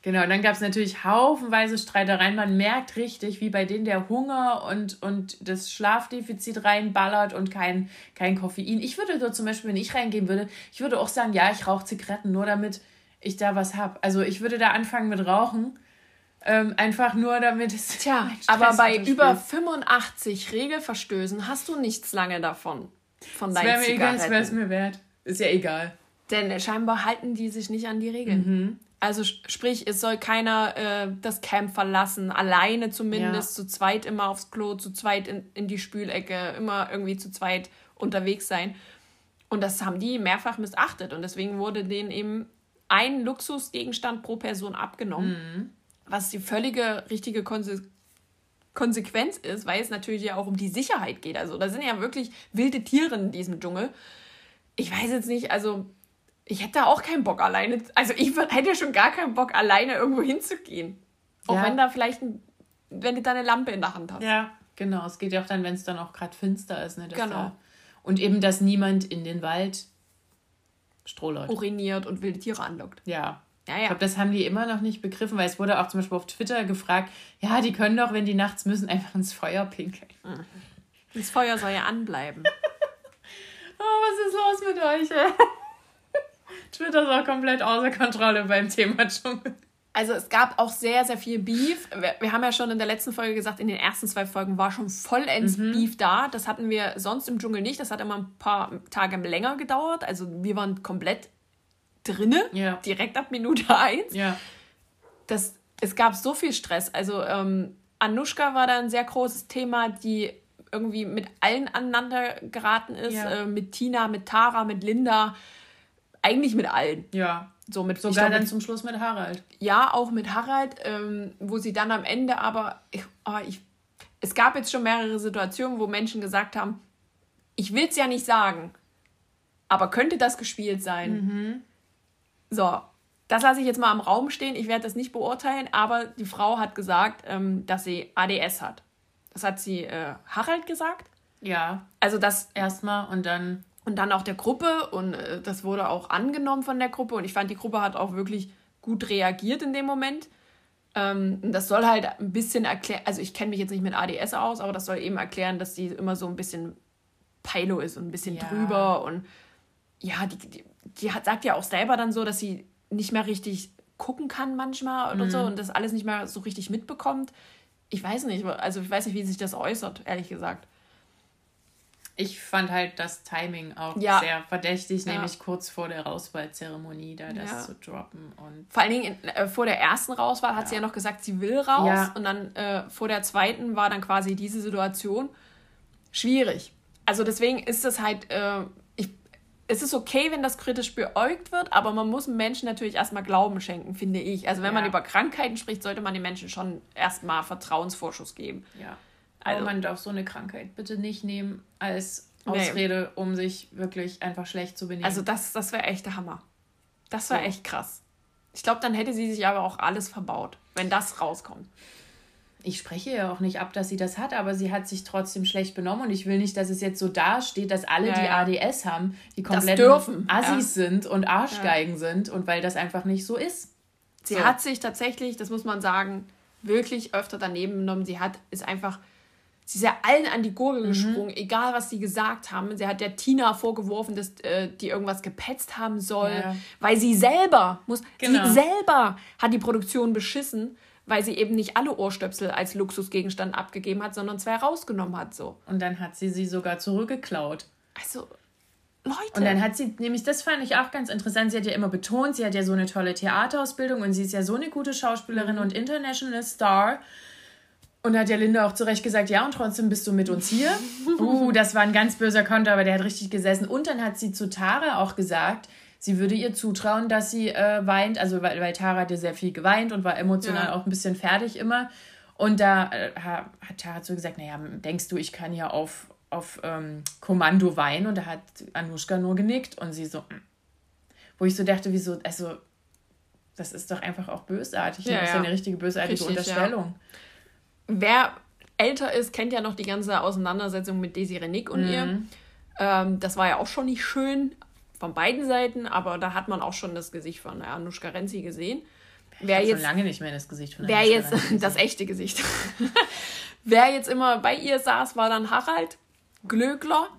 S1: Genau, und dann gab es natürlich haufenweise Streitereien. Man merkt richtig, wie bei denen der Hunger und, und das Schlafdefizit reinballert und kein, kein Koffein. Ich würde so zum Beispiel, wenn ich reingehen würde, ich würde auch sagen, ja, ich rauche Zigaretten, nur damit ich da was habe. Also ich würde da anfangen mit Rauchen. Ähm, einfach nur damit es. Tja,
S2: aber bei über 85 Regelverstößen hast du nichts lange davon. Von deinen
S1: das wäre mir egal, es wäre es mir wert. Ist ja egal.
S2: Denn scheinbar halten die sich nicht an die Regeln. Mhm. Also sprich, es soll keiner äh, das Camp verlassen, alleine zumindest, ja. zu zweit immer aufs Klo, zu zweit in, in die Spülecke, immer irgendwie zu zweit unterwegs sein. Und das haben die mehrfach missachtet. Und deswegen wurde denen eben ein Luxusgegenstand pro Person abgenommen, mhm. was die völlige richtige Konse Konsequenz ist, weil es natürlich ja auch um die Sicherheit geht. Also da sind ja wirklich wilde Tiere in diesem Dschungel. Ich weiß jetzt nicht, also ich hätte auch keinen Bock alleine. Also ich hätte schon gar keinen Bock, alleine irgendwo hinzugehen. Auch ja. wenn da vielleicht ein, wenn du da eine Lampe in der Hand hast.
S1: Ja, genau. Es geht ja auch dann, wenn es dann auch gerade finster ist. Ne, genau. Da, und eben, dass niemand in den Wald
S2: Strohleut. uriniert und wilde Tiere anlockt.
S1: Ja. Ja, ja. Ich glaube, das haben die immer noch nicht begriffen, weil es wurde auch zum Beispiel auf Twitter gefragt, ja, die können doch, wenn die nachts müssen, einfach ins Feuer pinkeln. Mhm.
S2: Das Feuer soll ja anbleiben.
S1: oh, was ist los mit euch? Twitter ist auch komplett außer Kontrolle beim Thema Dschungel.
S2: Also es gab auch sehr, sehr viel Beef. Wir, wir, haben ja schon in der letzten Folge gesagt, in den ersten zwei Folgen war schon vollends mhm. Beef da. Das hatten wir sonst im Dschungel nicht. Das hat immer ein paar Tage länger gedauert. Also wir waren komplett drinne, ja. direkt ab Minute eins. Ja. Das, es gab so viel Stress. Also ähm, Anushka war da ein sehr großes Thema, die irgendwie mit allen aneinander geraten ist. Ja. Äh, mit Tina, mit Tara, mit Linda eigentlich mit allen. Ja.
S1: So mit, Sogar glaub, dann zum Schluss mit Harald.
S2: Ja, auch mit Harald, ähm, wo sie dann am Ende aber, ich, oh, ich, es gab jetzt schon mehrere Situationen, wo Menschen gesagt haben, ich will es ja nicht sagen, aber könnte das gespielt sein? Mhm. So, das lasse ich jetzt mal im Raum stehen. Ich werde das nicht beurteilen, aber die Frau hat gesagt, ähm, dass sie ADS hat. Das hat sie äh, Harald gesagt.
S1: Ja. Also das erstmal und dann
S2: und dann auch der Gruppe und äh, das wurde auch angenommen von der Gruppe und ich fand, die Gruppe hat auch wirklich gut reagiert in dem Moment. Ähm, das soll halt ein bisschen erklären, also ich kenne mich jetzt nicht mit ADS aus, aber das soll eben erklären, dass die immer so ein bisschen Pilo ist und ein bisschen ja. drüber und ja, die, die, die hat, sagt ja auch selber dann so, dass sie nicht mehr richtig gucken kann manchmal oder mhm. so und das alles nicht mehr so richtig mitbekommt. Ich weiß nicht, also ich weiß nicht, wie sich das äußert, ehrlich gesagt.
S1: Ich fand halt das Timing auch ja. sehr verdächtig, ja. nämlich kurz vor der Rauswahlzeremonie da das ja. zu droppen. Und
S2: vor allen Dingen in, äh, vor der ersten Rauswahl hat sie ja noch gesagt, sie will raus. Und dann äh, vor der zweiten war dann quasi diese Situation schwierig. Also deswegen ist es halt, äh, ich, es ist okay, wenn das kritisch beäugt wird, aber man muss Menschen natürlich erstmal Glauben schenken, finde ich. Also wenn man über Krankheiten spricht, sollte man den Menschen schon erstmal Vertrauensvorschuss geben.
S1: Ja. Also, Aber man darf so eine Krankheit bitte nicht nehmen als Ausrede, nee. um sich wirklich einfach schlecht zu benehmen.
S2: Also das, das wäre echt der Hammer. Das wäre so. echt krass. Ich glaube, dann hätte sie sich aber auch alles verbaut, wenn das rauskommt.
S1: Ich spreche ja auch nicht ab, dass sie das hat, aber sie hat sich trotzdem schlecht benommen und ich will nicht, dass es jetzt so dasteht, dass alle, ja, die ADS haben, die komplett Assis ja. sind und Arschgeigen ja. sind und weil das einfach nicht so ist.
S2: Sie so. hat sich tatsächlich, das muss man sagen, wirklich öfter daneben genommen. Sie hat, ist einfach Sie ist ja allen an die Gurgel mhm. gesprungen, egal was sie gesagt haben. Sie hat der Tina vorgeworfen, dass äh, die irgendwas gepetzt haben soll, ja. weil sie selber muss, genau. sie selber hat die Produktion beschissen, weil sie eben nicht alle Ohrstöpsel als Luxusgegenstand abgegeben hat, sondern zwei rausgenommen hat so.
S1: Und dann hat sie sie sogar zurückgeklaut.
S2: Also Leute.
S1: Und dann hat sie, nämlich das fand ich auch ganz interessant, sie hat ja immer betont, sie hat ja so eine tolle Theaterausbildung und sie ist ja so eine gute Schauspielerin mhm. und International Star. Und da hat ja Linda auch zu Recht gesagt, ja, und trotzdem bist du mit uns hier. Uh, das war ein ganz böser Konter, aber der hat richtig gesessen. Und dann hat sie zu Tara auch gesagt, sie würde ihr zutrauen, dass sie äh, weint. Also, weil, weil Tara hat ja sehr viel geweint und war emotional ja. auch ein bisschen fertig immer. Und da äh, hat Tara so gesagt, naja, denkst du, ich kann ja auf, auf ähm, Kommando weinen? Und da hat Anushka nur genickt und sie so, mm. wo ich so dachte, wieso, also, das ist doch einfach auch bösartig. Ja, das ist ja eine richtige bösartige Richtig, Unterstellung. Ja
S2: wer älter ist, kennt ja noch die ganze Auseinandersetzung mit Desi Renick und mhm. ihr. Ähm, das war ja auch schon nicht schön von beiden Seiten, aber da hat man auch schon das Gesicht von Anushka Renzi gesehen.
S1: Ich wer jetzt schon lange nicht mehr das Gesicht
S2: von Wer jetzt das echte Gesicht. wer jetzt immer bei ihr saß, war dann Harald Glöckler,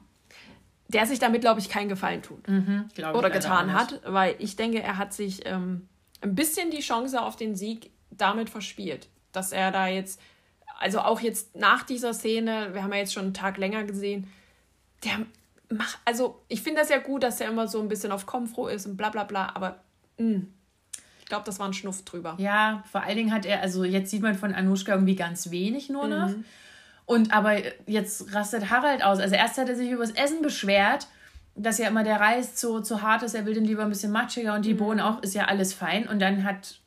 S2: der sich damit, glaube ich, keinen Gefallen tut. Mhm, oder getan hat, weil ich denke, er hat sich ähm, ein bisschen die Chance auf den Sieg damit verspielt. Dass er da jetzt also auch jetzt nach dieser Szene, wir haben ja jetzt schon einen Tag länger gesehen, der macht, also ich finde das ja gut, dass er immer so ein bisschen auf Komfro ist und bla bla bla, aber mh, hm, ich glaube, das war ein Schnuff drüber.
S1: Ja, vor allen Dingen hat er, also jetzt sieht man von Anushka irgendwie ganz wenig nur noch. Mhm. Und aber jetzt rastet Harald aus. Also erst hat er sich über das Essen beschwert, dass ja immer der Reis zu, zu hart ist, er will den lieber ein bisschen matschiger und die mhm. Bohnen auch, ist ja alles fein. Und dann hat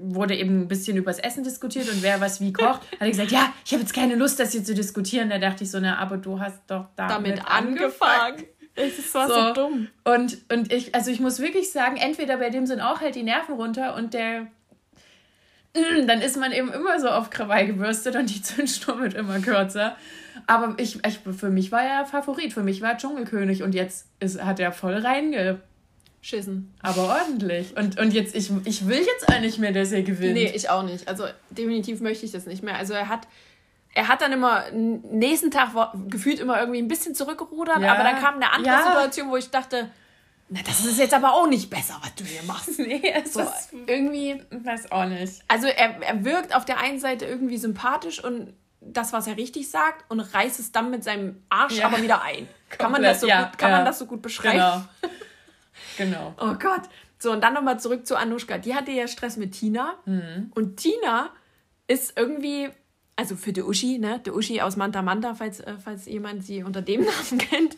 S1: wurde eben ein bisschen übers Essen diskutiert und wer was wie kocht. Hat er gesagt, ja, ich habe jetzt keine Lust, das hier zu diskutieren. Da dachte ich so, na, aber du hast doch damit, damit angefangen. Es war so, so dumm. Und, und ich, also ich muss wirklich sagen, entweder bei dem sind auch halt die Nerven runter und der dann ist man eben immer so auf Krawall gebürstet und die Zündschnur wird immer kürzer. Aber ich, ich, für mich war er Favorit, für mich war er Dschungelkönig und jetzt ist, hat er voll reinge Schissen. Aber ordentlich. Und, und jetzt, ich, ich will jetzt eigentlich mehr, dass er gewinnt.
S2: Nee, ich auch nicht. Also definitiv möchte ich das nicht mehr. Also er hat, er hat dann immer, nächsten Tag gefühlt immer irgendwie ein bisschen zurückgerudert, ja. aber dann kam eine andere ja. Situation, wo ich dachte, na, das ist jetzt aber auch nicht besser, was du hier machst. nee, es so, ist irgendwie.
S1: Weiß auch nicht.
S2: Also er, er wirkt auf der einen Seite irgendwie sympathisch und das, was er richtig sagt, und reißt es dann mit seinem Arsch ja. aber wieder ein. Kann man das so gut, kann man das so gut beschreiben? Genau. Genau. Oh Gott. So, und dann nochmal zurück zu Anushka. Die hatte ja Stress mit Tina. Mhm. Und Tina ist irgendwie, also für die Uschi, ne? Die Uschi aus Manta Manta, falls, äh, falls jemand sie unter dem Namen kennt,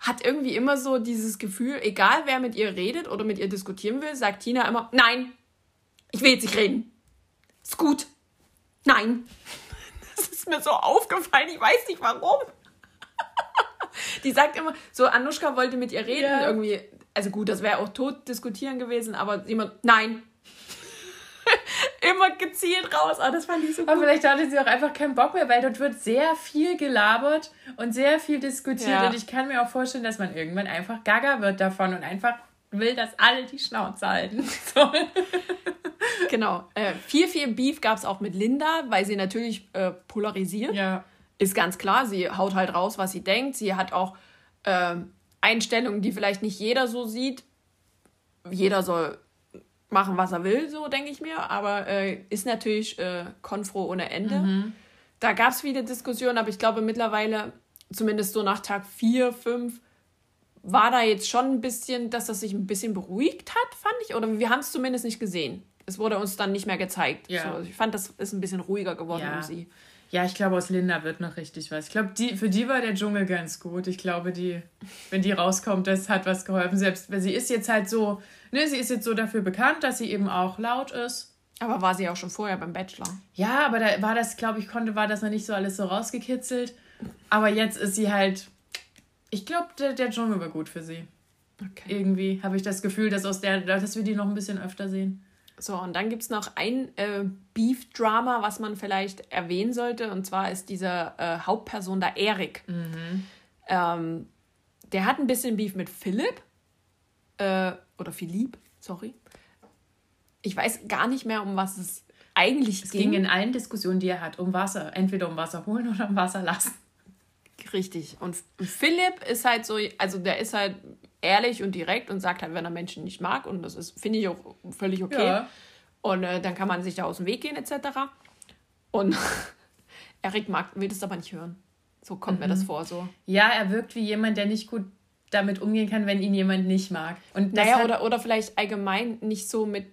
S2: hat irgendwie immer so dieses Gefühl, egal wer mit ihr redet oder mit ihr diskutieren will, sagt Tina immer, nein, ich will jetzt nicht reden. Ist gut. Nein. Das ist mir so aufgefallen, ich weiß nicht warum. Die sagt immer, so Anushka wollte mit ihr reden, ja. irgendwie also gut, das wäre auch tot diskutieren gewesen, aber jemand, nein. immer gezielt raus. Aber das fand ich so
S1: gut. Aber vielleicht hatte sie auch einfach keinen Bock mehr, weil dort wird sehr viel gelabert und sehr viel diskutiert. Ja. Und ich kann mir auch vorstellen, dass man irgendwann einfach gaga wird davon und einfach will, dass alle die Schnauze halten. So.
S2: genau. Äh, viel, viel Beef gab es auch mit Linda, weil sie natürlich äh, polarisiert. Ja. Ist ganz klar, sie haut halt raus, was sie denkt. Sie hat auch äh, Einstellungen, die vielleicht nicht jeder so sieht. Jeder soll machen, was er will, so denke ich mir. Aber äh, ist natürlich äh, konfro ohne Ende. Mhm. Da gab es viele Diskussionen, aber ich glaube mittlerweile, zumindest so nach Tag 4, 5, war da jetzt schon ein bisschen, dass das sich ein bisschen beruhigt hat, fand ich. Oder wir haben es zumindest nicht gesehen. Es wurde uns dann nicht mehr gezeigt. Ja. So, ich fand, das ist ein bisschen ruhiger geworden
S1: ja.
S2: um sie.
S1: Ja, ich glaube, aus Linda wird noch richtig was. Ich glaube, die, für die war der Dschungel ganz gut. Ich glaube, die, wenn die rauskommt, das hat was geholfen. Selbst, weil sie ist jetzt halt so, ne, sie ist jetzt so dafür bekannt, dass sie eben auch laut ist.
S2: Aber war sie auch schon vorher beim Bachelor?
S1: Ja, aber da war das, glaube ich, konnte, war das noch nicht so alles so rausgekitzelt. Aber jetzt ist sie halt ich glaube, der, der Dschungel war gut für sie. Okay. Irgendwie habe ich das Gefühl, dass, aus der, dass wir die noch ein bisschen öfter sehen.
S2: So, und dann gibt es noch ein äh, Beef-Drama, was man vielleicht erwähnen sollte. Und zwar ist diese äh, Hauptperson da Erik. Mhm. Ähm, der hat ein bisschen Beef mit Philipp. Äh, oder Philipp, sorry. Ich weiß gar nicht mehr, um was es eigentlich
S1: es ging. Es ging in allen Diskussionen, die er hat, um Wasser. Entweder um Wasser holen oder um Wasser lassen.
S2: Richtig. Und Philipp ist halt so, also der ist halt ehrlich und direkt und sagt halt, wenn er Menschen nicht mag. Und das ist, finde ich auch völlig okay. Ja. Und äh, dann kann man sich da aus dem Weg gehen, etc. Und Erik mag, will das aber nicht hören. So kommt mhm. mir das mhm. vor. So.
S1: Ja, er wirkt wie jemand, der nicht gut damit umgehen kann, wenn ihn jemand nicht mag.
S2: Und naja, oder, oder vielleicht allgemein nicht so mit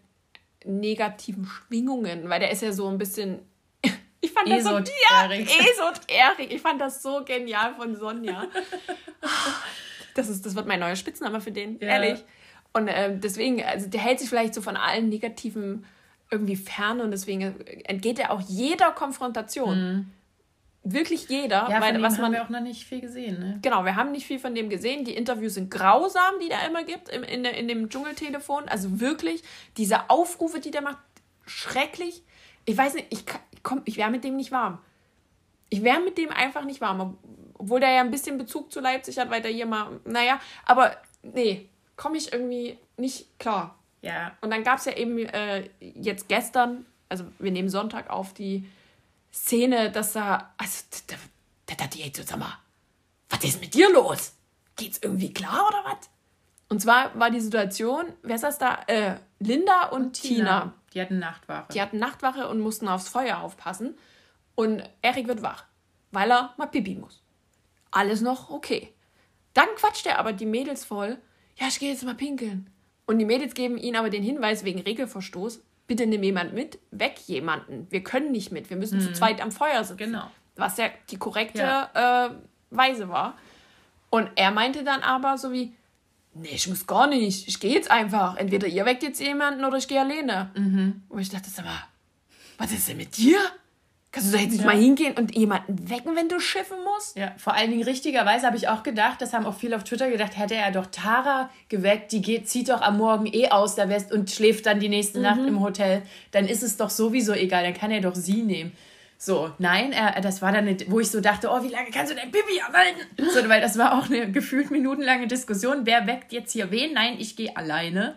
S2: negativen Schwingungen, weil der ist ja so ein bisschen ich fand das so, ja, Esoterik. Ich fand das so genial von Sonja. Das, ist, das wird mein neuer Spitzname für den, ja. ehrlich. Und äh, deswegen, also der hält sich vielleicht so von allen Negativen irgendwie fern und deswegen entgeht er auch jeder Konfrontation. Mhm. Wirklich jeder.
S1: Ja, weil, was haben man, wir auch noch nicht viel gesehen. Ne?
S2: Genau, wir haben nicht viel von dem gesehen. Die Interviews sind grausam, die der immer gibt im, in, in dem Dschungeltelefon. Also wirklich, diese Aufrufe, die der macht, schrecklich. Ich weiß nicht, ich, komm, ich wäre mit dem nicht warm. Ich wäre mit dem einfach nicht warm. Obwohl der ja ein bisschen Bezug zu Leipzig hat, weil der hier mal, naja, aber nee, komme ich irgendwie nicht klar. Ja. Und dann gab es ja eben äh, jetzt gestern, also wir nehmen Sonntag auf, die Szene, dass da, also, da, da ich jetzt, sag mal, was ist mit dir los? Geht's irgendwie klar oder was? Und zwar war die Situation, wer ist das da? Äh, Linda und, und Tina. Tina.
S1: Die hatten Nachtwache.
S2: Die hatten Nachtwache und mussten aufs Feuer aufpassen. Und Erik wird wach, weil er mal pipi muss. Alles noch okay. Dann quatscht er aber die Mädels voll. Ja, ich gehe jetzt mal pinkeln. Und die Mädels geben ihm aber den Hinweis wegen Regelverstoß. Bitte nimm jemand mit, weg jemanden. Wir können nicht mit. Wir müssen hm. zu mhm. zweit am Feuer sitzen. Genau. Was ja die korrekte ja. Äh, Weise war. Und er meinte dann aber so wie, nee, ich muss gar nicht. Ich gehe jetzt einfach. Entweder ihr weckt jetzt jemanden oder ich gehe alleine. Mhm. Und ich dachte, sag mal, was ist denn mit dir? Kannst du da jetzt nicht ja. mal hingehen und jemanden wecken, wenn du schiffen musst?
S1: Ja, vor allen Dingen richtigerweise habe ich auch gedacht, das haben auch viele auf Twitter gedacht, hätte er doch Tara geweckt, die geht, zieht doch am Morgen eh aus der West und schläft dann die nächste mhm. Nacht im Hotel, dann ist es doch sowieso egal, dann kann er doch sie nehmen. So, nein, er, das war dann, eine, wo ich so dachte, oh, wie lange kannst du dein Pipi erhalten? So, weil das war auch eine gefühlt minutenlange Diskussion. Wer weckt jetzt hier wen? Nein, ich gehe alleine.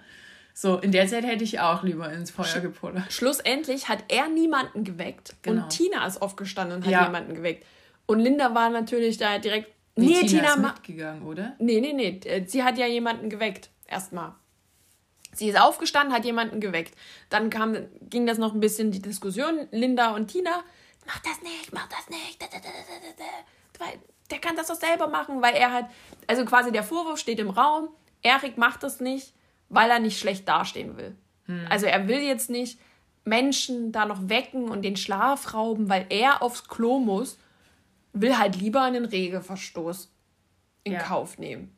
S1: So, in der Zeit hätte ich auch lieber ins Feuer gepullert.
S2: Schlussendlich hat er niemanden geweckt. Genau. Und Tina ist aufgestanden und hat ja. jemanden geweckt. Und Linda war natürlich da direkt. Nee, nee Tina, Tina ist mitgegangen, oder? Nee, nee, nee. Äh, sie hat ja jemanden geweckt. Erstmal. Sie ist aufgestanden, hat jemanden geweckt. Dann kam, ging das noch ein bisschen die Diskussion. Linda und Tina mach das nicht, mach das nicht. Weil der kann das doch selber machen, weil er halt, also quasi der Vorwurf steht im Raum, Erik macht das nicht, weil er nicht schlecht dastehen will. Hm. Also er will jetzt nicht Menschen da noch wecken und den Schlaf rauben, weil er aufs Klo muss, will halt lieber einen Regelverstoß in ja. Kauf nehmen.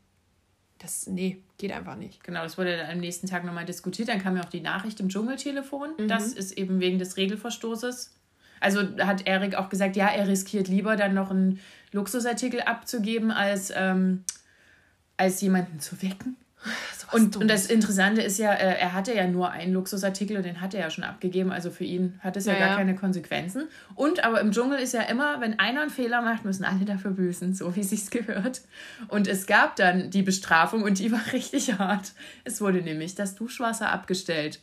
S2: Das, nee, geht einfach nicht.
S1: Genau, das wurde dann am nächsten Tag nochmal diskutiert. Dann kam ja auch die Nachricht im Dschungeltelefon. Mhm. Das ist eben wegen des Regelverstoßes also hat Erik auch gesagt, ja, er riskiert lieber dann noch einen Luxusartikel abzugeben, als, ähm, als jemanden zu wecken. Und, und das Interessante ist ja, äh, er hatte ja nur einen Luxusartikel und den hat er ja schon abgegeben. Also für ihn hat es ja, ja gar ja. keine Konsequenzen. Und aber im Dschungel ist ja immer, wenn einer einen Fehler macht, müssen alle dafür büßen, so wie sich's gehört. Und es gab dann die Bestrafung und die war richtig hart. Es wurde nämlich das Duschwasser abgestellt.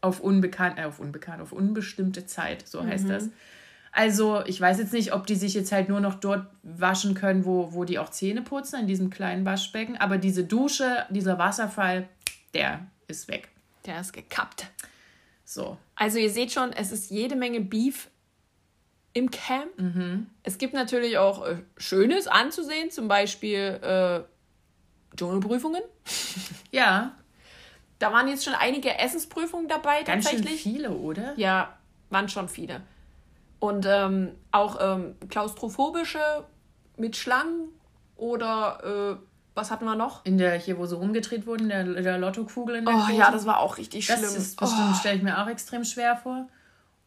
S1: Auf unbekannt, äh, auf unbekannt, auf unbestimmte Zeit, so heißt mhm. das. Also, ich weiß jetzt nicht, ob die sich jetzt halt nur noch dort waschen können, wo, wo die auch Zähne putzen, in diesem kleinen Waschbecken. Aber diese Dusche, dieser Wasserfall, der ist weg.
S2: Der ist gekappt. So. Also, ihr seht schon, es ist jede Menge Beef im Camp. Mhm. Es gibt natürlich auch äh, Schönes anzusehen, zum Beispiel äh, Dschungelprüfungen. Ja. Da waren jetzt schon einige Essensprüfungen dabei, Ganz tatsächlich. Schön viele, oder? Ja, waren schon viele. Und ähm, auch ähm, klaustrophobische mit Schlangen oder äh, was hatten wir noch?
S1: In der, hier, wo so rumgedreht wurden, der, der Lottokugel in der
S2: Oh Kurve. ja, das war auch richtig
S1: das
S2: schlimm.
S1: Das oh. stelle ich mir auch extrem schwer vor.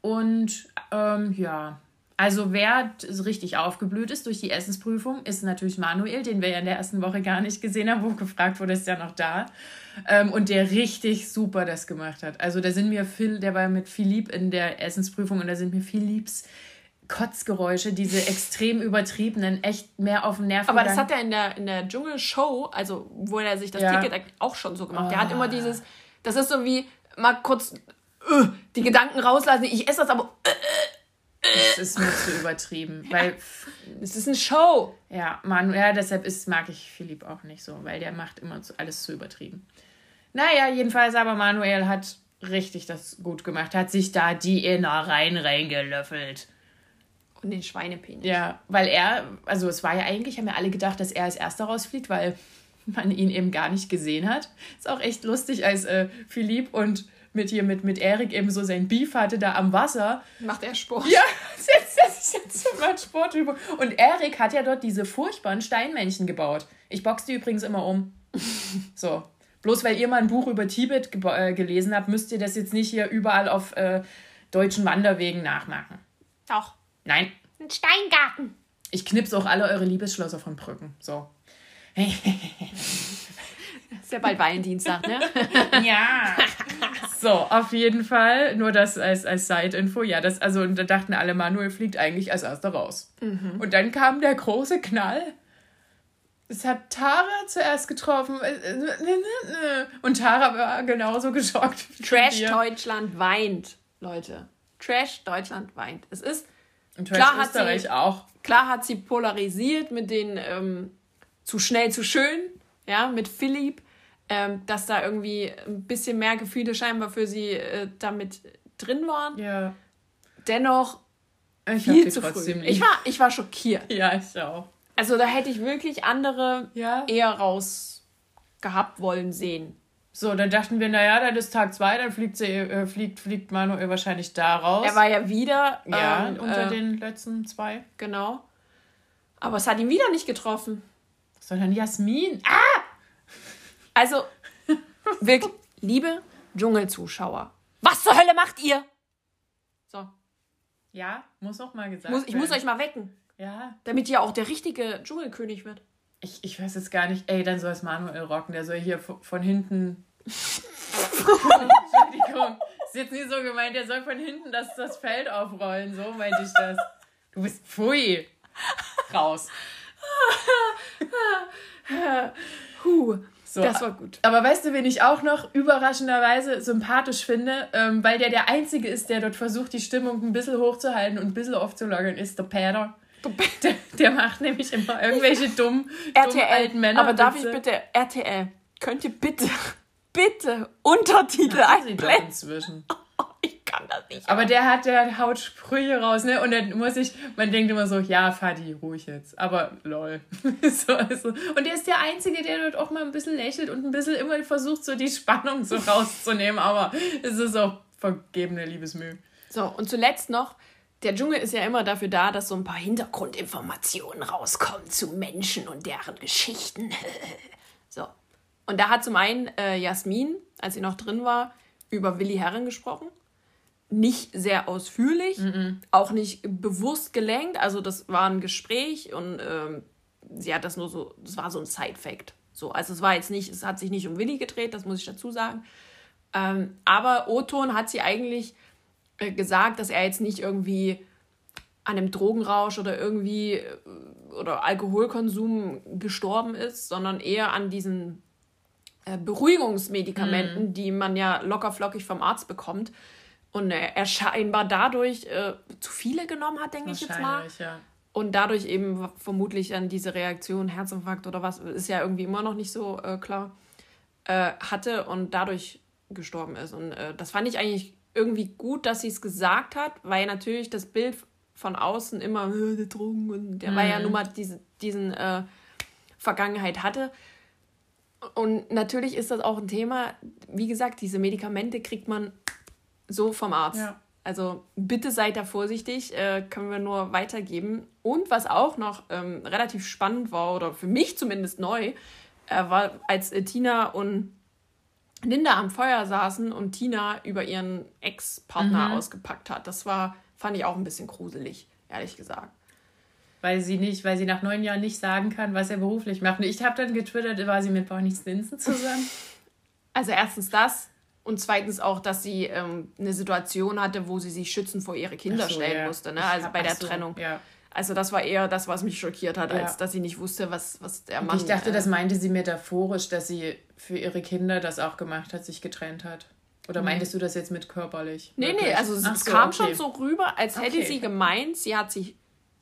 S1: Und ähm, ja, also wer richtig aufgeblüht ist durch die Essensprüfung, ist natürlich Manuel, den wir ja in der ersten Woche gar nicht gesehen haben, wo gefragt wurde, ist ja noch da. Ähm, und der richtig super das gemacht hat. Also da sind mir Phil, der war mit Philipp in der Essensprüfung und da sind mir Philipps Kotzgeräusche, diese extrem übertriebenen, echt mehr auf den Nerv
S2: Aber das hat er in der, in der Dschungelshow, also wo er sich das ja. Ticket auch schon so gemacht. Oh. Der hat immer ah. dieses, das ist so wie mal kurz uh, die Gedanken rauslassen, ich esse das aber uh,
S1: das ist mir zu übertrieben, weil
S2: es ist eine Show.
S1: Ja, Manu, ja, deshalb ist, mag ich Philipp auch nicht so, weil der macht immer alles zu übertrieben. Naja, jedenfalls aber Manuel hat richtig das gut gemacht, hat sich da die Innereien reingelöffelt.
S2: Und den Schweinepenis.
S1: Ja, weil er, also es war ja eigentlich, haben ja alle gedacht, dass er als erster rausfliegt, weil man ihn eben gar nicht gesehen hat. Ist auch echt lustig, als äh, Philipp und mit hier mit, mit Erik eben so sein Beef hatte da am Wasser.
S2: Macht er Sport?
S1: Ja, setzt er sich jetzt mal Sportübung. Und Erik hat ja dort diese furchtbaren Steinmännchen gebaut. Ich boxe die übrigens immer um. So. Bloß weil ihr mal ein Buch über Tibet ge äh, gelesen habt, müsst ihr das jetzt nicht hier überall auf äh, deutschen Wanderwegen nachmachen.
S2: Doch.
S1: Nein.
S2: Ein Steingarten.
S1: Ich knipse auch alle eure Liebesschlösser von Brücken. So.
S2: Ist ja bald Valentinstag, ne?
S1: ja. So, auf jeden Fall. Nur das als, als Side-Info. Ja, das, also, und da dachten alle, Manuel fliegt eigentlich als erster raus. Mhm. Und dann kam der große Knall. Es hat Tara zuerst getroffen. Und Tara war genauso geschockt.
S2: Trash Deutschland weint, Leute. Trash Deutschland weint. Es ist. Und Trash klar Österreich hat sie, auch. Klar hat sie polarisiert mit den ähm, zu schnell, zu schön ja, mit Philipp, ähm, dass da irgendwie ein bisschen mehr Gefühle scheinbar für sie äh, damit drin waren. Ja. Dennoch ich viel zu früh. Ich war, ich war schockiert.
S1: Ja, ich auch.
S2: Also da hätte ich wirklich andere ja. eher raus gehabt wollen sehen.
S1: So, dann dachten wir, naja, dann ist Tag zwei, dann fliegt, sie, äh, fliegt, fliegt Manuel wahrscheinlich da raus.
S2: Er war ja wieder
S1: ja, ähm, unter äh, den letzten zwei.
S2: Genau. Aber es hat ihn wieder nicht getroffen.
S1: Sondern Jasmin. Ah!
S2: Also, wirklich, liebe Dschungelzuschauer, was zur Hölle macht ihr? So.
S1: Ja, muss auch mal gesagt
S2: muss, Ich muss euch mal wecken. Ja. Damit ihr auch der richtige Dschungelkönig wird.
S1: Ich, ich weiß jetzt gar nicht, ey, dann soll es Manuel rocken, der soll hier von hinten. Entschuldigung. Ist jetzt nicht so gemeint, der soll von hinten das, das Feld aufrollen, so meinte ich das. Du bist pfui. Raus.
S2: Huh. So, das war gut.
S1: Aber weißt du, wen ich auch noch überraschenderweise sympathisch finde, ähm, weil der der Einzige ist, der dort versucht, die Stimmung ein bisschen hochzuhalten und ein bisschen aufzulockern, ist der Peter. Der, der macht nämlich immer irgendwelche dummen, dummen
S2: alten Männer. Aber darf ich bitte, RTL, könnt ihr bitte, bitte Untertitel einblenden? inzwischen.
S1: Nicht. Aber der hat, der haut Sprüche raus, ne? Und dann muss ich, man denkt immer so, ja, Fadi, ruhig jetzt. Aber lol. so, also. Und der ist der Einzige, der dort auch mal ein bisschen lächelt und ein bisschen immer versucht, so die Spannung so rauszunehmen. Aber es ist auch vergebene Liebesmühe.
S2: So, und zuletzt noch, der Dschungel ist ja immer dafür da, dass so ein paar Hintergrundinformationen rauskommen zu Menschen und deren Geschichten. so. Und da hat zum einen äh, Jasmin, als sie noch drin war, über Willi Herren gesprochen nicht sehr ausführlich, mm -mm. auch nicht bewusst gelenkt. Also das war ein Gespräch und ähm, sie hat das nur so, das war so ein Side-Fact So, also es war jetzt nicht, es hat sich nicht um Willi gedreht, das muss ich dazu sagen. Ähm, aber Oton hat sie eigentlich äh, gesagt, dass er jetzt nicht irgendwie an einem Drogenrausch oder irgendwie äh, oder Alkoholkonsum gestorben ist, sondern eher an diesen äh, Beruhigungsmedikamenten, mhm. die man ja lockerflockig vom Arzt bekommt. Und äh, er scheinbar dadurch äh, zu viele genommen hat, denke ich jetzt mal. Ja. Und dadurch eben vermutlich dann diese Reaktion, Herzinfarkt oder was, ist ja irgendwie immer noch nicht so äh, klar, äh, hatte und dadurch gestorben ist. Und äh, das fand ich eigentlich irgendwie gut, dass sie es gesagt hat, weil natürlich das Bild von außen immer äh, der Drogen und der mhm. war ja mhm. nun mal diese, diesen Vergangenheit hatte. Und natürlich ist das auch ein Thema, wie gesagt, diese Medikamente kriegt man so vom Arzt. Ja. Also bitte seid da vorsichtig, äh, können wir nur weitergeben. Und was auch noch ähm, relativ spannend war, oder für mich zumindest neu, äh, war, als äh, Tina und Linda am Feuer saßen und Tina über ihren Ex-Partner mhm. ausgepackt hat. Das war, fand ich auch ein bisschen gruselig, ehrlich gesagt.
S1: Weil sie nicht, weil sie nach neun Jahren nicht sagen kann, was er beruflich macht. Und ich habe dann getwittert, war sie mit Barney Stinson zusammen.
S2: Also erstens das, und zweitens auch, dass sie ähm, eine Situation hatte, wo sie sich schützen vor ihre Kinder so, stellen ja. musste, ne? also bei der so, Trennung. Ja. Also das war eher das, was mich schockiert hat, als ja. dass sie nicht wusste, was, was der
S1: Mann... Und ich dachte, äh, das meinte sie metaphorisch, dass sie für ihre Kinder das auch gemacht hat, sich getrennt hat. Oder meintest du das jetzt mit körperlich? Nee, wirklich? nee, also
S2: es so, kam okay. schon so rüber, als hätte okay. sie gemeint, sie hat sich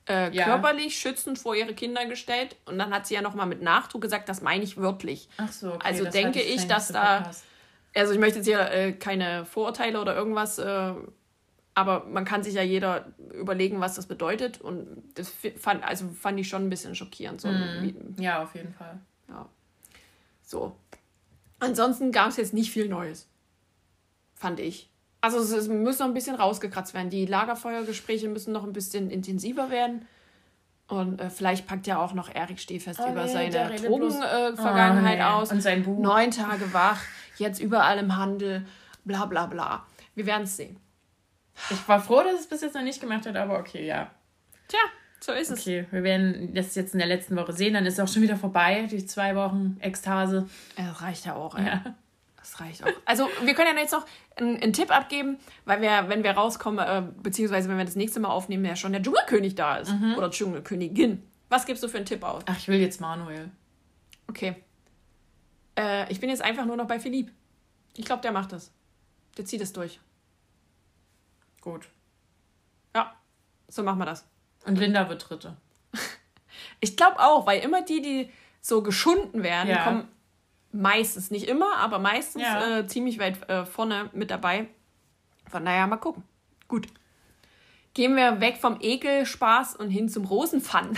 S2: äh, ja. körperlich schützend vor ihre Kinder gestellt und dann hat sie ja nochmal mit Nachdruck gesagt, das meine ich wörtlich. Ach so, okay, Also denke ich, dass da... Verpasst also ich möchte jetzt hier äh, keine Vorurteile oder irgendwas, äh, aber man kann sich ja jeder überlegen, was das bedeutet. Und das fand, also fand ich schon ein bisschen schockierend. So
S1: mm. Ja, auf jeden Fall.
S2: Ja. So. Ansonsten gab es jetzt nicht viel Neues. Fand ich. Also es, es muss noch ein bisschen rausgekratzt werden. Die Lagerfeuergespräche müssen noch ein bisschen intensiver werden. Und äh, vielleicht packt ja auch noch Erik Stehfest oh, über nee, seine Drogenvergangenheit äh, oh, nee. aus. Und sein Buch. Neun Tage wach, jetzt überall im Handel, bla bla bla. Wir werden es sehen.
S1: Ich war froh, dass es bis jetzt noch nicht gemacht hat, aber okay, ja.
S2: Tja, so ist es.
S1: Okay, wir werden das jetzt in der letzten Woche sehen, dann ist es auch schon wieder vorbei, die zwei Wochen Ekstase.
S2: Das reicht ja auch, ey. Ja. Das reicht auch. Also, wir können ja jetzt noch einen, einen Tipp abgeben, weil wir, wenn wir rauskommen, äh, beziehungsweise wenn wir das nächste Mal aufnehmen, ja schon der Dschungelkönig da ist. Mhm. Oder Dschungelkönigin. Was gibst du für einen Tipp aus?
S1: Ach, ich will jetzt Manuel.
S2: Okay. Äh, ich bin jetzt einfach nur noch bei Philipp. Ich glaube, der macht das. Der zieht es durch. Gut. Ja, so machen wir das.
S1: Und Linda wird Dritte.
S2: ich glaube auch, weil immer die, die so geschunden werden, ja. kommen meistens, nicht immer, aber meistens ja. äh, ziemlich weit äh, vorne mit dabei. Von daher mal gucken. Gut. Gehen wir weg vom Ekelspaß und hin zum Rosenpfann.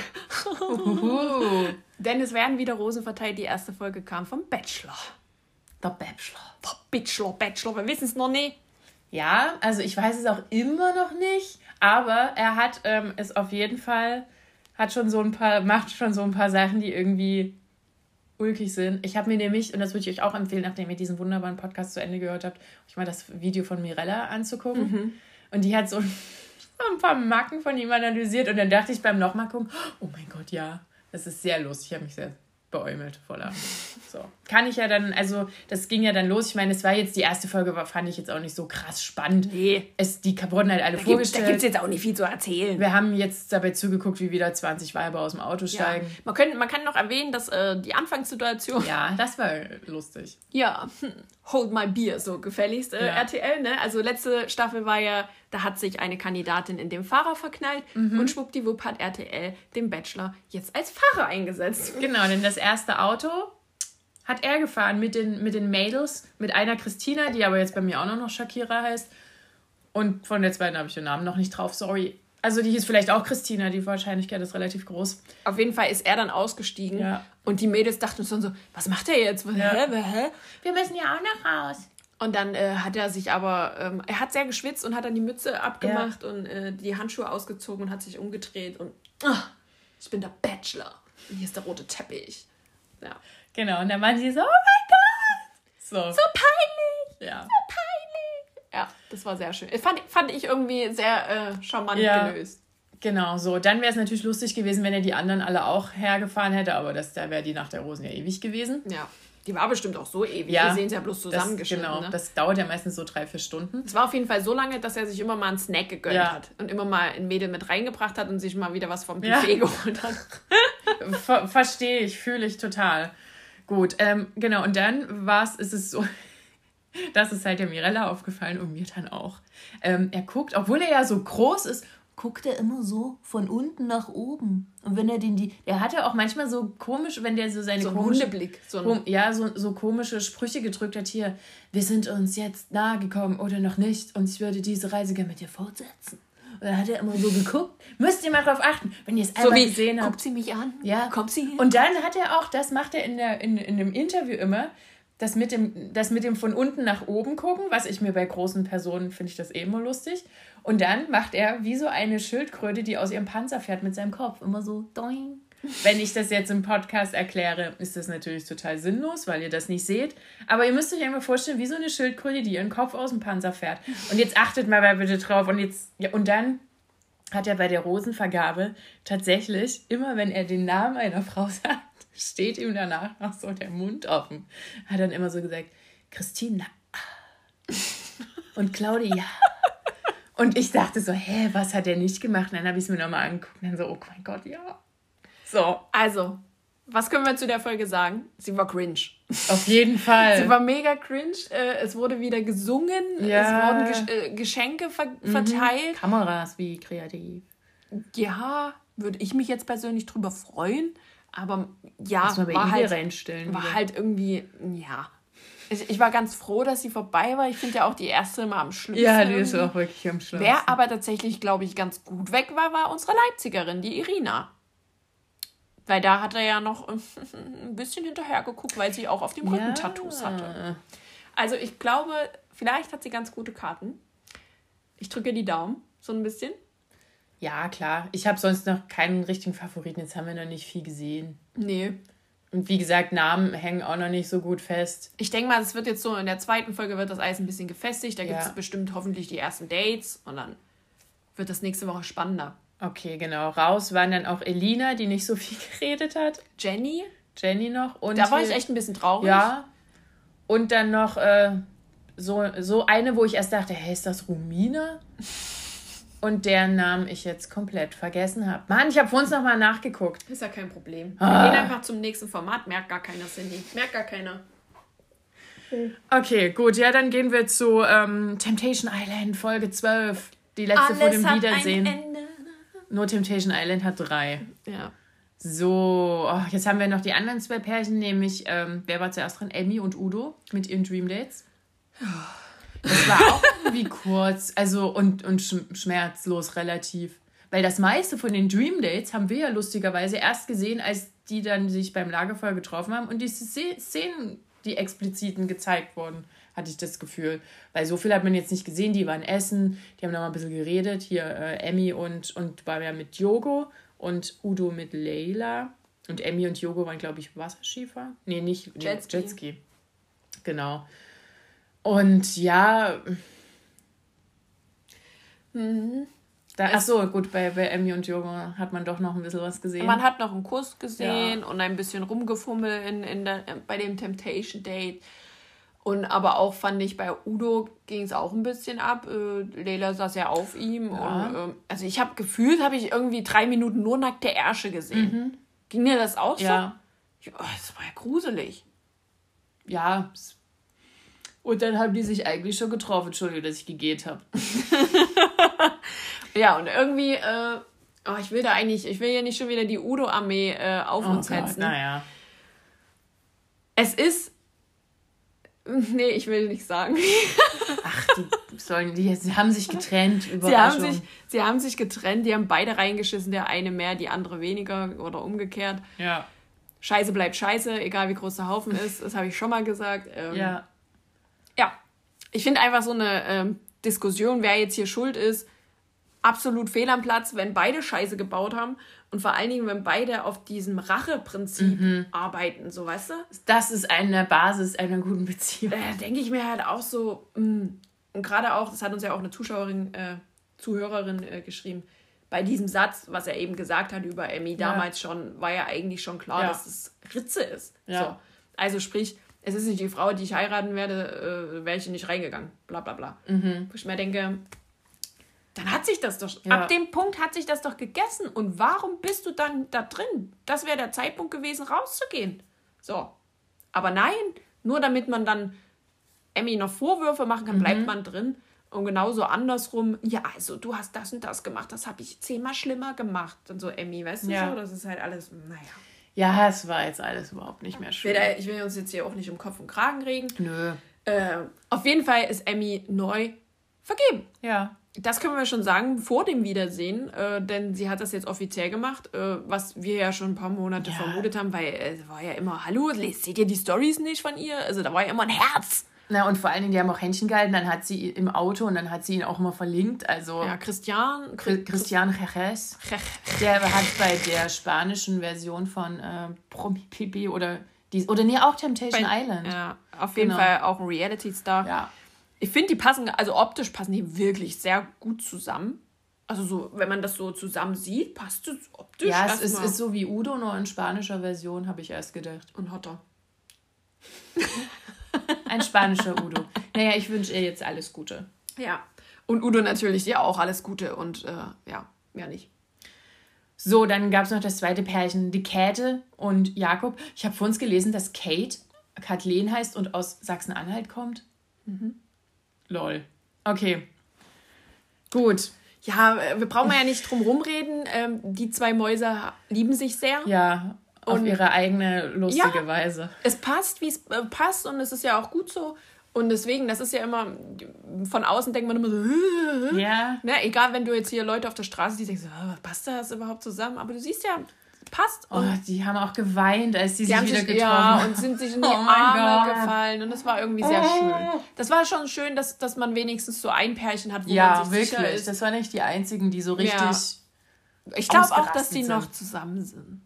S2: Denn es werden wieder Rosen verteilt. Die erste Folge kam vom Bachelor.
S1: Der Bachelor.
S2: Der Bachelor, Bachelor. Wir wissen es noch nicht.
S1: Ja, also ich weiß es auch immer noch nicht. Aber er hat ähm, es auf jeden Fall, hat schon so ein paar, macht schon so ein paar Sachen, die irgendwie ulkig sind. Ich habe mir nämlich, und das würde ich euch auch empfehlen, nachdem ihr diesen wunderbaren Podcast zu Ende gehört habt, euch mal das Video von Mirella anzugucken. Mhm. Und die hat so ein paar Macken von ihm analysiert. Und dann dachte ich beim nochmal gucken, oh mein Gott, ja, das ist sehr lustig. Ich habe mich sehr beäumelt voller. So. Kann ich ja dann, also das ging ja dann los. Ich meine, es war jetzt die erste Folge, war, fand ich jetzt auch nicht so krass spannend. Nee. Es, die wurden halt alle
S2: da
S1: vorgestellt.
S2: Gibt, da gibt es jetzt auch nicht viel zu erzählen.
S1: Wir haben jetzt dabei zugeguckt, wie wieder 20 Weiber aus dem Auto steigen. Ja.
S2: Man, können, man kann noch erwähnen, dass äh, die Anfangssituation.
S1: Ja, das war lustig.
S2: Ja, hold my beer, so gefälligst äh, ja. RTL, ne? Also letzte Staffel war ja da hat sich eine Kandidatin in den Fahrer verknallt mhm. und schwuppdiwupp hat RTL den Bachelor jetzt als Fahrer eingesetzt.
S1: Genau, denn das erste Auto hat er gefahren mit den, mit den Mädels, mit einer Christina, die aber jetzt bei mir auch noch Shakira heißt. Und von der zweiten habe ich den Namen noch nicht drauf, sorry. Also die hieß vielleicht auch Christina, die Wahrscheinlichkeit ist relativ groß.
S2: Auf jeden Fall ist er dann ausgestiegen ja. und die Mädels dachten schon so, was macht er jetzt? Ja. Hä? Hä? Wir müssen ja auch noch raus. Und dann äh, hat er sich aber, ähm, er hat sehr geschwitzt und hat dann die Mütze abgemacht ja. und äh, die Handschuhe ausgezogen und hat sich umgedreht und oh, ich bin der Bachelor. Und hier ist der rote Teppich. Ja.
S1: Genau, und dann meinte sie so, oh mein Gott!
S2: So, so peinlich! Ja. So peinlich! Ja, das war sehr schön. Fand, fand ich irgendwie sehr äh, charmant ja. gelöst.
S1: Genau, so. Dann wäre es natürlich lustig gewesen, wenn er die anderen alle auch hergefahren hätte, aber das, da wäre die Nacht der Rosen ja ewig gewesen.
S2: Ja. Die war bestimmt auch so ewig. Ja, Wir sehen es ja bloß
S1: zusammengeschnitten. Das, genau, ne? das dauert ja meistens so drei, vier Stunden.
S2: Es war auf jeden Fall so lange, dass er sich immer mal einen Snack gegönnt ja. hat und immer mal ein Mädel mit reingebracht hat und sich mal wieder was vom Buffet ja. geholt hat.
S1: Ver Verstehe ich, fühle ich total. Gut, ähm, genau, und dann war es, ist es so, das ist halt der Mirella aufgefallen und mir dann auch. Ähm, er guckt, obwohl er ja so groß ist guckt er immer so von unten nach oben. Und wenn er den die, der hatte auch manchmal so komisch, wenn der so seine so komische, Hundeblick, so ein ja, so, so komische Sprüche gedrückt hat hier. Wir sind uns jetzt nahe gekommen oder noch nicht und ich würde diese Reise gerne mit dir fortsetzen. Und dann hat er immer so geguckt. Müsst ihr mal drauf achten, wenn ihr es einmal so wie, gesehen habt. Guckt sie mich an? Ja. Kommt sie hin? Und dann hat er auch, das macht er in, der, in, in dem Interview immer, das mit, dem, das mit dem von unten nach oben gucken, was ich mir bei großen Personen finde ich das eh immer lustig. Und dann macht er wie so eine Schildkröte, die aus ihrem Panzer fährt mit seinem Kopf. Immer so doing. Wenn ich das jetzt im Podcast erkläre, ist das natürlich total sinnlos, weil ihr das nicht seht. Aber ihr müsst euch einmal vorstellen, wie so eine Schildkröte, die ihren Kopf aus dem Panzer fährt. Und jetzt achtet mal bitte drauf. Und jetzt, ja, und dann hat er bei der Rosenvergabe tatsächlich, immer wenn er den Namen einer Frau sagt, steht ihm danach noch so der Mund offen. Hat dann immer so gesagt, Christina und Claudia. Und ich dachte so, hä, was hat er nicht gemacht? Und dann habe ich es mir nochmal angeguckt und dann so, oh mein Gott, ja.
S2: So. Also, was können wir zu der Folge sagen? Sie war cringe.
S1: Auf jeden Fall.
S2: Sie war mega cringe. Äh, es wurde wieder gesungen. Ja. Es wurden äh, Geschenke mhm. verteilt.
S1: Kameras, wie kreativ.
S2: Ja, würde ich mich jetzt persönlich drüber freuen. Aber ja, war, halt, war halt irgendwie, ja, ich, ich war ganz froh, dass sie vorbei war. Ich finde ja auch die erste immer am schlimmsten. Ja, die ist auch wirklich am schlimmsten. Wer aber tatsächlich, glaube ich, ganz gut weg war, war unsere Leipzigerin, die Irina. Weil da hat er ja noch ein bisschen hinterher geguckt, weil sie auch auf dem Rücken ja. Tattoos hatte. Also ich glaube, vielleicht hat sie ganz gute Karten. Ich drücke die Daumen, so ein bisschen.
S1: Ja, klar. Ich habe sonst noch keinen richtigen Favoriten. Jetzt haben wir noch nicht viel gesehen. Nee. Und wie gesagt, Namen hängen auch noch nicht so gut fest.
S2: Ich denke mal, es wird jetzt so, in der zweiten Folge wird das Eis ein bisschen gefestigt. Da gibt es bestimmt hoffentlich die ersten Dates und dann wird das nächste Woche spannender.
S1: Okay, genau. Raus waren dann auch Elina, die nicht so viel geredet hat.
S2: Jenny.
S1: Jenny noch.
S2: Und da war ich echt ein bisschen traurig.
S1: Ja. Und dann noch äh, so, so eine, wo ich erst dachte, hey, ist das Rumina? Und deren Namen ich jetzt komplett vergessen habe. Mann, ich habe vor uns nochmal nachgeguckt.
S2: Ist ja kein Problem. Ah. Wir gehen einfach zum nächsten Format. Merkt gar keiner, Cindy. Merkt gar keiner.
S1: Okay, gut. Ja, dann gehen wir zu ähm, Temptation Island, Folge 12. Die letzte Alles vor dem Wiedersehen. Nur Temptation Island hat drei. Ja. So, oh, jetzt haben wir noch die anderen zwei Pärchen, nämlich, ähm, wer war zuerst dran? Emmy und Udo mit ihren Dream Dates. Oh. Das war auch irgendwie kurz, also und, und schmerzlos relativ. Weil das meiste von den Dream Dates haben wir ja lustigerweise erst gesehen, als die dann sich beim Lagerfeuer getroffen haben und diese Szenen, die expliziten gezeigt wurden, hatte ich das Gefühl. Weil so viel hat man jetzt nicht gesehen. Die waren essen, die haben noch mal ein bisschen geredet. Hier äh, Emmy und, und war ja mit Yogo und Udo mit Leila. Und Emmy und Yogo waren, glaube ich, Wasserschiefer. Nee, nicht Jetski. Jetski. Genau. Und ja. Mhm. Da, ach so, gut, bei, bei Emmy und Jogo hat man doch noch ein bisschen was gesehen.
S2: Man hat noch einen Kuss gesehen ja. und ein bisschen rumgefummelt in, in der, bei dem Temptation Date. Und aber auch fand ich, bei Udo ging es auch ein bisschen ab. Äh, Leila saß ja auf ihm. Ja. Und, äh, also ich habe gefühlt, habe ich irgendwie drei Minuten nur nackte Ärsche gesehen. Mhm. Ging dir das auch so? Ja. Oh, das war ja gruselig.
S1: Ja, es und dann haben die sich eigentlich schon getroffen. Entschuldigung, dass ich gegähnt habe.
S2: ja, und irgendwie, äh, oh, ich will da eigentlich, ich will ja nicht schon wieder die Udo-Armee äh, auf oh uns Gott, hetzen. Naja. Es ist. Nee, ich will nicht sagen.
S1: Ach, die sollen, die, sie haben sich getrennt.
S2: Sie haben sich, sie haben sich getrennt, die haben beide reingeschissen, der eine mehr, die andere weniger oder umgekehrt. Ja. Scheiße bleibt scheiße, egal wie groß der Haufen ist, das habe ich schon mal gesagt. Ähm, ja ja, ich finde einfach so eine ähm, Diskussion, wer jetzt hier schuld ist, absolut fehl am Platz, wenn beide Scheiße gebaut haben und vor allen Dingen, wenn beide auf diesem Racheprinzip mhm. arbeiten, so weißt du?
S1: Das ist eine Basis einer guten Beziehung.
S2: Da denke ich mir halt auch so, mh, mm, und gerade auch, das hat uns ja auch eine Zuschauerin, äh, Zuhörerin äh, geschrieben, bei diesem Satz, was er eben gesagt hat über Emmy damals schon, war ja eigentlich schon klar,
S1: Ja.
S2: dass es Ritze ist.
S1: Ja.
S2: So. Also sprich, es ist nicht die Frau, die ich heiraten werde, äh, wäre ich nicht reingegangen. Bla bla bla. Wo ich mir denke, dann hat sich das doch,
S1: Mhm. Ja.
S2: ab dem Punkt hat sich das doch gegessen. Und warum bist du dann da drin? Das wäre der Zeitpunkt gewesen, rauszugehen. So. Aber nein, nur damit man dann Emmy noch Vorwürfe machen kann,
S1: Mhm.
S2: bleibt man drin. Und genauso andersrum, ja, also du hast das und das gemacht, das habe ich zehnmal schlimmer gemacht. Und so, Emmy, weißt du
S1: Ja.
S2: so, das ist halt alles, naja.
S1: Ja, es war jetzt alles überhaupt nicht mehr schön.
S2: ich will uns jetzt hier auch nicht um Kopf und Kragen regen.
S1: Nö.
S2: Äh, auf jeden Fall ist Emmy neu vergeben.
S1: Ja.
S2: Das können wir schon sagen vor dem Wiedersehen, äh, denn sie hat das jetzt offiziell gemacht, äh, was wir ja schon ein paar Monate
S1: Ja.
S2: vermutet haben, weil äh, es war ja immer, hallo, seht ihr die Stories nicht von ihr? Also da war ja immer ein Herz.
S1: Na, und vor allen Dingen, die haben auch Händchen gehalten, dann hat sie im Auto und dann hat sie ihn auch immer verlinkt. Also
S2: Ja, Christian.
S1: Chri- Christian Jerez, der hat bei der spanischen Version von äh, Promi Pipi oder die, oder nee, auch Temptation Island.
S2: Ja, auf jeden
S1: Genau.
S2: Fall auch ein Reality-Star.
S1: Ja.
S2: Ich finde, die passen, also optisch passen die wirklich sehr gut zusammen. Also so, wenn man das so zusammen sieht, passt es optisch
S1: Ja, es ist, ist so wie Udo, nur in spanischer Version, habe ich erst gedacht.
S2: und hotter.
S1: Ein spanischer Udo. Naja, ich wünsche ihr jetzt alles Gute.
S2: Ja. Und Udo natürlich ja auch alles Gute und äh, ja, mehr nicht.
S1: So, dann gab es noch das zweite Pärchen, die Käthe und Jakob. Ich habe vor uns gelesen, dass Kate Kathleen heißt und aus Sachsen-Anhalt kommt.
S2: Mhm.
S1: Lol. Okay. Gut.
S2: Ja, äh, wir brauchen ja nicht drum rumreden. Ähm, die zwei Mäuse lieben sich sehr.
S1: Ja, auf
S2: Und-
S1: ihre eigene lustige
S2: Ja.
S1: Weise.
S2: Es passt, wie es äh, passt und es ist ja auch gut so. Und deswegen, das ist ja immer, von außen denkt man immer so,
S1: Ja.
S2: ne, egal, wenn du jetzt hier Leute auf der Straße siehst, denkst du, "Ah, passt das überhaupt zusammen? Aber du siehst ja, passt.
S1: Oh, die haben auch geweint, als die
S2: die
S1: sich wieder
S2: sich,
S1: getroffen
S2: ja,
S1: haben.
S2: und sind sich in die
S1: Oh
S2: Arme gefallen. Und das war irgendwie sehr schön. Das war schon schön, dass, dass man wenigstens so ein Pärchen hat, wo
S1: Ja,
S2: man sich sicher
S1: wirklich.
S2: ist.
S1: Das waren nicht die einzigen, die so richtig.
S2: Ja. Ich glaube auch, dass die
S1: sind.
S2: noch zusammen sind.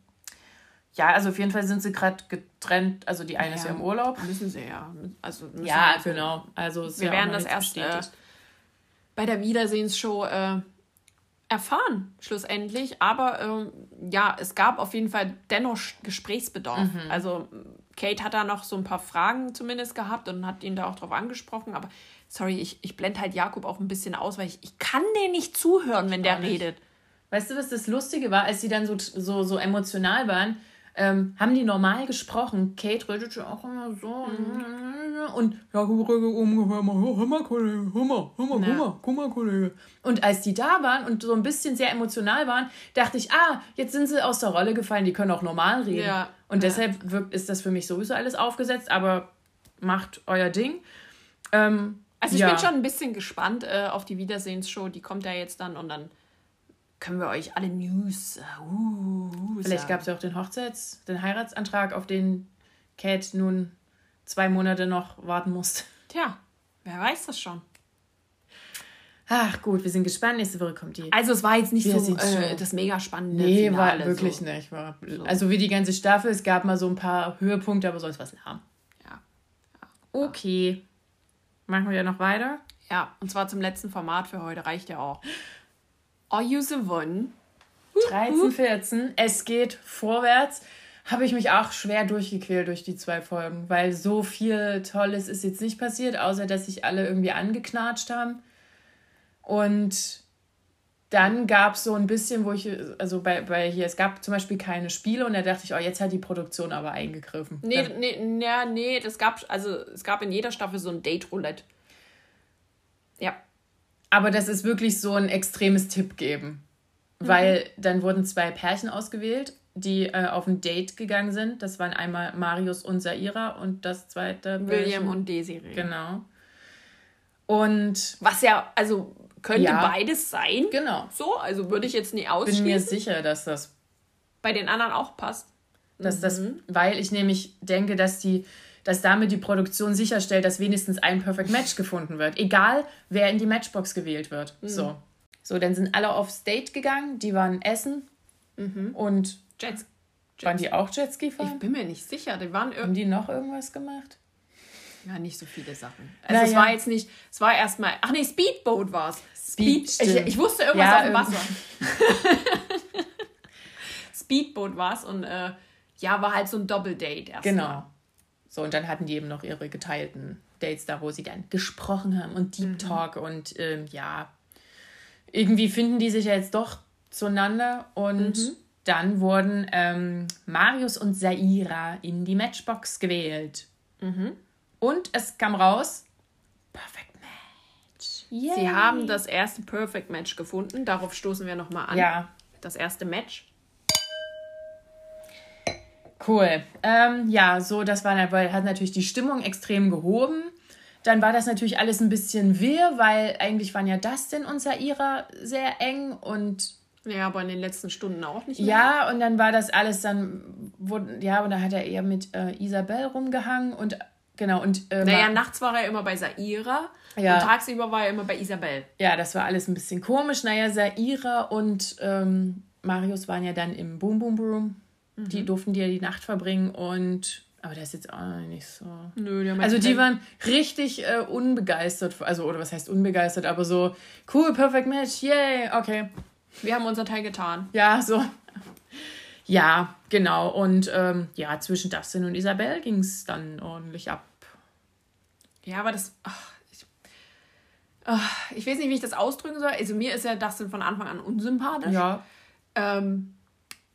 S1: Ja, also auf jeden Fall sind sie gerade getrennt. Also die eine ist ja im Urlaub.
S2: Müssen sie ja. Also
S1: Ja,
S2: wir-
S1: genau. Also
S2: Wir
S1: ja
S2: werden das erst äh, bei der Wiedersehensshow äh, erfahren, schlussendlich. Aber ähm, ja, es gab auf jeden Fall dennoch Gesprächsbedarf.
S1: Mhm.
S2: Also Kate hat da noch so ein paar Fragen zumindest gehabt und hat ihn da auch drauf angesprochen. Aber sorry, ich, ich blende halt Jakob auch ein bisschen aus, weil ich, ich kann den nicht zuhören, wenn der
S1: nicht.
S2: redet.
S1: Weißt du, was das Lustige war, als sie dann so, so, so emotional waren? Ähm, haben die normal gesprochen. Kate redete auch immer so. Und ja, ungefähr mal, hör mal, Kollege, hör mal, hör mal, guck mal, guck mal, Kollege. Und als die da waren und so ein bisschen sehr emotional waren, dachte ich, ah, jetzt sind sie aus der Rolle gefallen, die können auch normal reden.
S2: Ja.
S1: Und deshalb wirkt, ist das für mich sowieso alles aufgesetzt, aber macht euer Ding. Ähm,
S2: Also ich
S1: ja.
S2: bin schon ein bisschen gespannt äh, auf die Wiedersehensshow. Die kommt ja jetzt dann und dann können wir euch alle News. Uh, uh,
S1: Vielleicht gab es ja auch den Hochzeits-, den Heiratsantrag, auf den Kate nun zwei Monate noch warten musste.
S2: Tja, wer weiß das schon.
S1: Ach gut, wir sind gespannt. Nächste Woche kommt die.
S2: Also es war jetzt nicht so äh, das mega spannende
S1: Nee,
S2: Finale.
S1: war wirklich
S2: so.
S1: nicht. War, Also wie die ganze Staffel, es gab mal so ein paar Höhepunkte, aber sonst was lahm.
S2: Ja.
S1: Okay. Machen wir ja noch weiter.
S2: ja, und zwar zum letzten Format für heute reicht ja auch. Are you the one?
S1: 13, 14, es geht vorwärts. Habe ich mich auch schwer durchgequält durch die zwei Folgen, weil so viel Tolles ist jetzt nicht passiert, außer dass sich alle irgendwie angeknatscht haben. Und dann gab es so ein bisschen, wo ich, also bei, bei hier, es gab zum Beispiel keine Spiele und da dachte ich, oh, jetzt hat die Produktion aber eingegriffen.
S2: Nee,
S1: Dann-
S2: nee, ja, nee, das gab, also es gab in jeder Staffel so ein Date-Roulette. Ja.
S1: Aber das ist wirklich so ein extremes Tipp geben. Weil dann wurden zwei Pärchen ausgewählt, die äh, auf ein Date gegangen sind. Das waren einmal Marius und Saira und das zweite
S2: William
S1: Pärchen-
S2: und Desiree.
S1: Genau. Und
S2: Was ja, also könnte
S1: Ja.
S2: beides sein.
S1: genau.
S2: So, also würde ich jetzt nie
S1: Bin mir
S2: ausschließen.
S1: sicher, dass das,
S2: Bei den anderen auch passt.
S1: dass das,
S2: Mhm.
S1: weil ich nämlich denke, dass die, dass damit die Produktion sicherstellt, dass wenigstens ein Perfect Match gefunden wird. Egal, wer in die Matchbox gewählt wird.
S2: Mhm.
S1: So. So, dann sind alle aufs Date gegangen, die waren essen
S2: Mhm.
S1: und
S2: Jets.
S1: waren die auch Jetski fahren?
S2: Ich bin mir nicht sicher. Die waren
S1: Haben
S2: irgendwie.
S1: die noch irgendwas gemacht?
S2: Ja, nicht so viele Sachen. Also es war jetzt nicht, es war erstmal, ach nee, Speedboat war es. Speed, Speed ich, ich, wusste irgendwas ja, auf dem Wasser. Speedboat war es und äh, ja, war halt so ein Doppeldate erstmal. Genau.
S1: So, und dann hatten die eben noch ihre geteilten Dates da, wo sie dann gesprochen haben und Deep mhm. Talk und ähm, ja, irgendwie finden die sich ja jetzt doch zueinander und mhm. dann wurden ähm, Marius und Saira in die Matchbox gewählt. Mhm. Und es kam raus, Perfect
S2: Match. Yay. Sie haben das erste Perfect Match gefunden. Darauf stoßen wir nochmal an. Ja. Das erste Match.
S1: Cool. Ähm, ja, so, das war, hat natürlich die Stimmung extrem gehoben. Dann war das natürlich alles ein bisschen wirr, weil eigentlich waren ja Dustin und Saira sehr eng und.
S2: Ja, aber in den letzten Stunden auch nicht mehr.
S1: Ja, und dann war das alles dann, wo, ja, und da hat er eher mit äh, Isabel rumgehangen und genau und.
S2: Äh, naja, nachts war er immer bei Saira ja. und tagsüber war er immer bei Isabel.
S1: Ja, das war alles ein bisschen komisch. Naja, Saira und ähm, Marius waren ja dann im Boom Boom Room. Mhm. Die durften die ja die Nacht verbringen und aber der ist jetzt auch nicht so. Nö, die haben Also die waren richtig äh, unbegeistert, also oder was heißt unbegeistert, aber so cool, perfect match, yay, okay.
S2: Wir haben unser Teil getan.
S1: Ja, so. Ja, genau. Und ähm, ja, zwischen Dustin und Isabel ging es dann ordentlich ab.
S2: Ja, aber das. Ach, ich, ach, ich weiß nicht, wie ich das ausdrücken soll. Also mir ist ja Dustin von Anfang an unsympathisch. Ja. Ähm,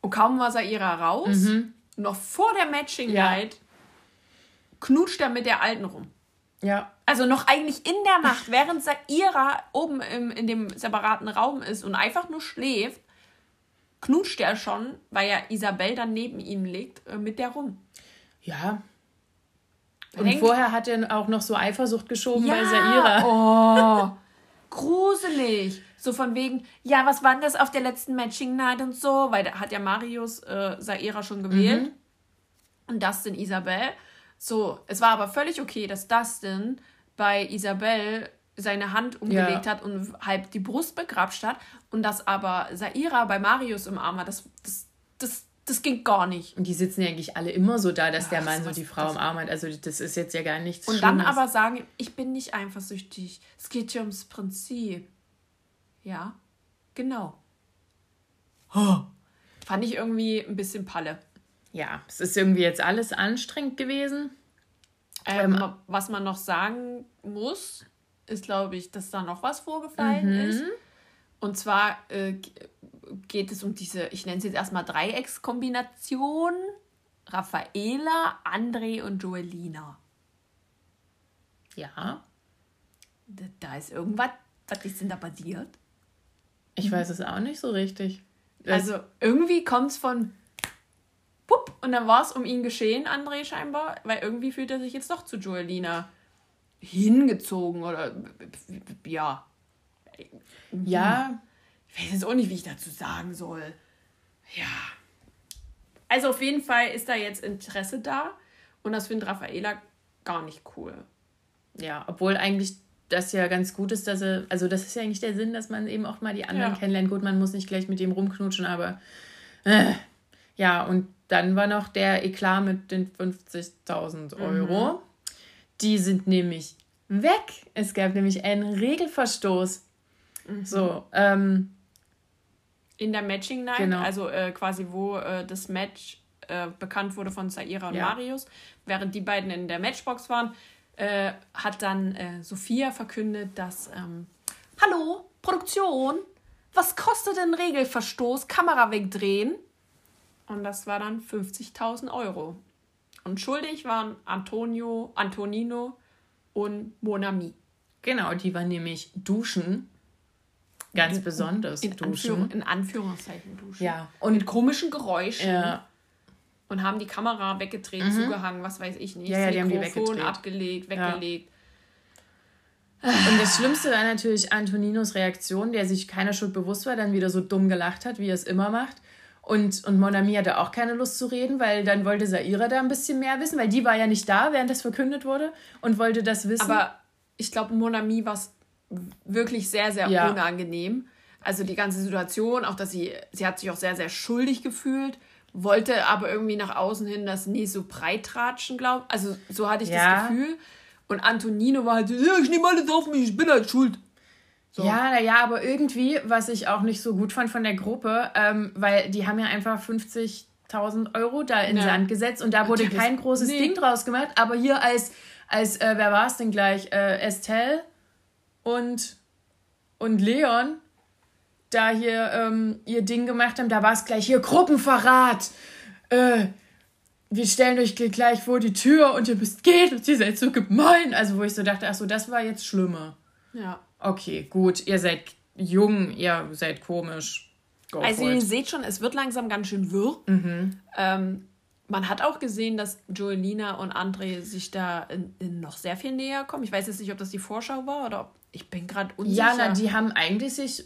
S2: und kaum war Saira raus, mhm. noch vor der Matching Night, ja. knutscht er mit der Alten rum. Ja. Also noch eigentlich in der Nacht, während Saira oben im, in dem separaten Raum ist und einfach nur schläft, knutscht er schon, weil ja Isabel dann neben ihm liegt, äh, mit der rum. Ja.
S1: Und Hängt vorher hat er auch noch so Eifersucht geschoben ja. bei Saira.
S2: Oh, gruselig. So von wegen, ja, was war denn das auf der letzten Matching Night und so? Weil da hat ja Marius äh, Saira schon gewählt. Mhm. Und Dustin Isabel. So, es war aber völlig okay, dass Dustin bei Isabel seine Hand umgelegt ja. hat und halb die Brust begrapscht hat. Und dass aber Saira bei Marius im Arm war, das, das, das, das ging gar nicht.
S1: Und die sitzen ja eigentlich alle immer so da, dass ja, der Mann so die Frau im Arm hat. Also das ist jetzt ja gar nichts
S2: Und Schlimmes. dann aber sagen, ich bin nicht eifersüchtig. Es geht hier ums Prinzip. Ja, genau. Oh. Fand ich irgendwie ein bisschen Palle.
S1: Ja, es ist irgendwie jetzt alles anstrengend gewesen.
S2: Ähm, ähm, was man noch sagen muss, ist, glaube ich, dass da noch was vorgefallen mhm. ist. Und zwar äh, geht es um diese, ich nenne es jetzt erstmal Dreieckskombination. Raffaela, André und Joelina. Ja. Da, da ist irgendwas, was ist denn da passiert?
S1: Ich weiß es auch nicht so richtig.
S2: Also irgendwie kommt es von Pup und dann war es um ihn geschehen, André scheinbar, weil irgendwie fühlt er sich jetzt doch zu Joelina hingezogen oder ja. Ja. Ich weiß jetzt auch nicht, wie ich dazu sagen soll. Ja. Also auf jeden Fall ist da jetzt Interesse da und das findet Raffaela gar nicht cool.
S1: Ja, obwohl eigentlich das ja ganz gut ist, dass er, also das ist ja eigentlich der Sinn, dass man eben auch mal die anderen ja. kennenlernt. Gut, man muss nicht gleich mit dem rumknutschen, aber äh, ja, und dann war noch der Eklat mit den 50.000 Euro. Mhm. Die sind nämlich weg. Es gab nämlich einen Regelverstoß. Mhm. So, ähm,
S2: in der Matching Night, genau. also äh, quasi wo äh, das Match äh, bekannt wurde von Zaira und ja. Marius, während die beiden in der Matchbox waren, äh, hat dann äh, Sophia verkündet, dass, ähm, hallo, Produktion, was kostet denn Regelverstoß? Kamera wegdrehen. Und das war dann 50.000 Euro. Und schuldig waren Antonio, Antonino und Monami.
S1: Genau, die waren nämlich duschen. Ganz in, besonders
S2: in, duschen. Anführung, in Anführungszeichen duschen. Ja. Und mit komischen Geräuschen. Ja und haben die Kamera weggedreht, mhm. zugehangen, was weiß ich nicht. Ja, ja, die haben die weggedreht. abgelegt, weggelegt.
S1: Ja. Und das Schlimmste war natürlich Antoninos Reaktion, der sich keiner Schuld bewusst war, dann wieder so dumm gelacht hat, wie er es immer macht. Und, und Monami hatte auch keine Lust zu reden, weil dann wollte Saira da ein bisschen mehr wissen, weil die war ja nicht da, während das verkündet wurde und wollte das wissen.
S2: Aber ich glaube, Monami war es wirklich sehr, sehr ja. unangenehm. Also die ganze Situation, auch dass sie, sie hat sich auch sehr, sehr schuldig gefühlt wollte aber irgendwie nach außen hin das nie so breit tratschen, glaube Also so hatte ich ja. das Gefühl. Und Antonino war halt so, ja, ich nehme alles auf mich, ich bin halt schuld.
S1: So. Ja, naja, aber irgendwie, was ich auch nicht so gut fand von der Gruppe, ähm, weil die haben ja einfach 50.000 Euro da in ja. Sand gesetzt und da wurde Natürlich. kein großes nee. Ding draus gemacht. Aber hier als, als äh, wer war es denn gleich? Äh, Estelle und, und Leon da hier ähm, ihr Ding gemacht haben, da war es gleich hier Gruppenverrat. Äh, wir stellen euch gleich vor die Tür und ihr müsst gehen und ihr seid so gemein. Also wo ich so dachte, ach so, das war jetzt schlimmer. Ja. Okay, gut, ihr seid jung, ihr seid komisch.
S2: Go also ihr seht schon, es wird langsam ganz schön wirr. Mhm. Ähm, man hat auch gesehen, dass Joelina und André sich da in, in noch sehr viel näher kommen. Ich weiß jetzt nicht, ob das die Vorschau war oder ob ich bin gerade
S1: unsicher. Ja, na, die haben eigentlich sich,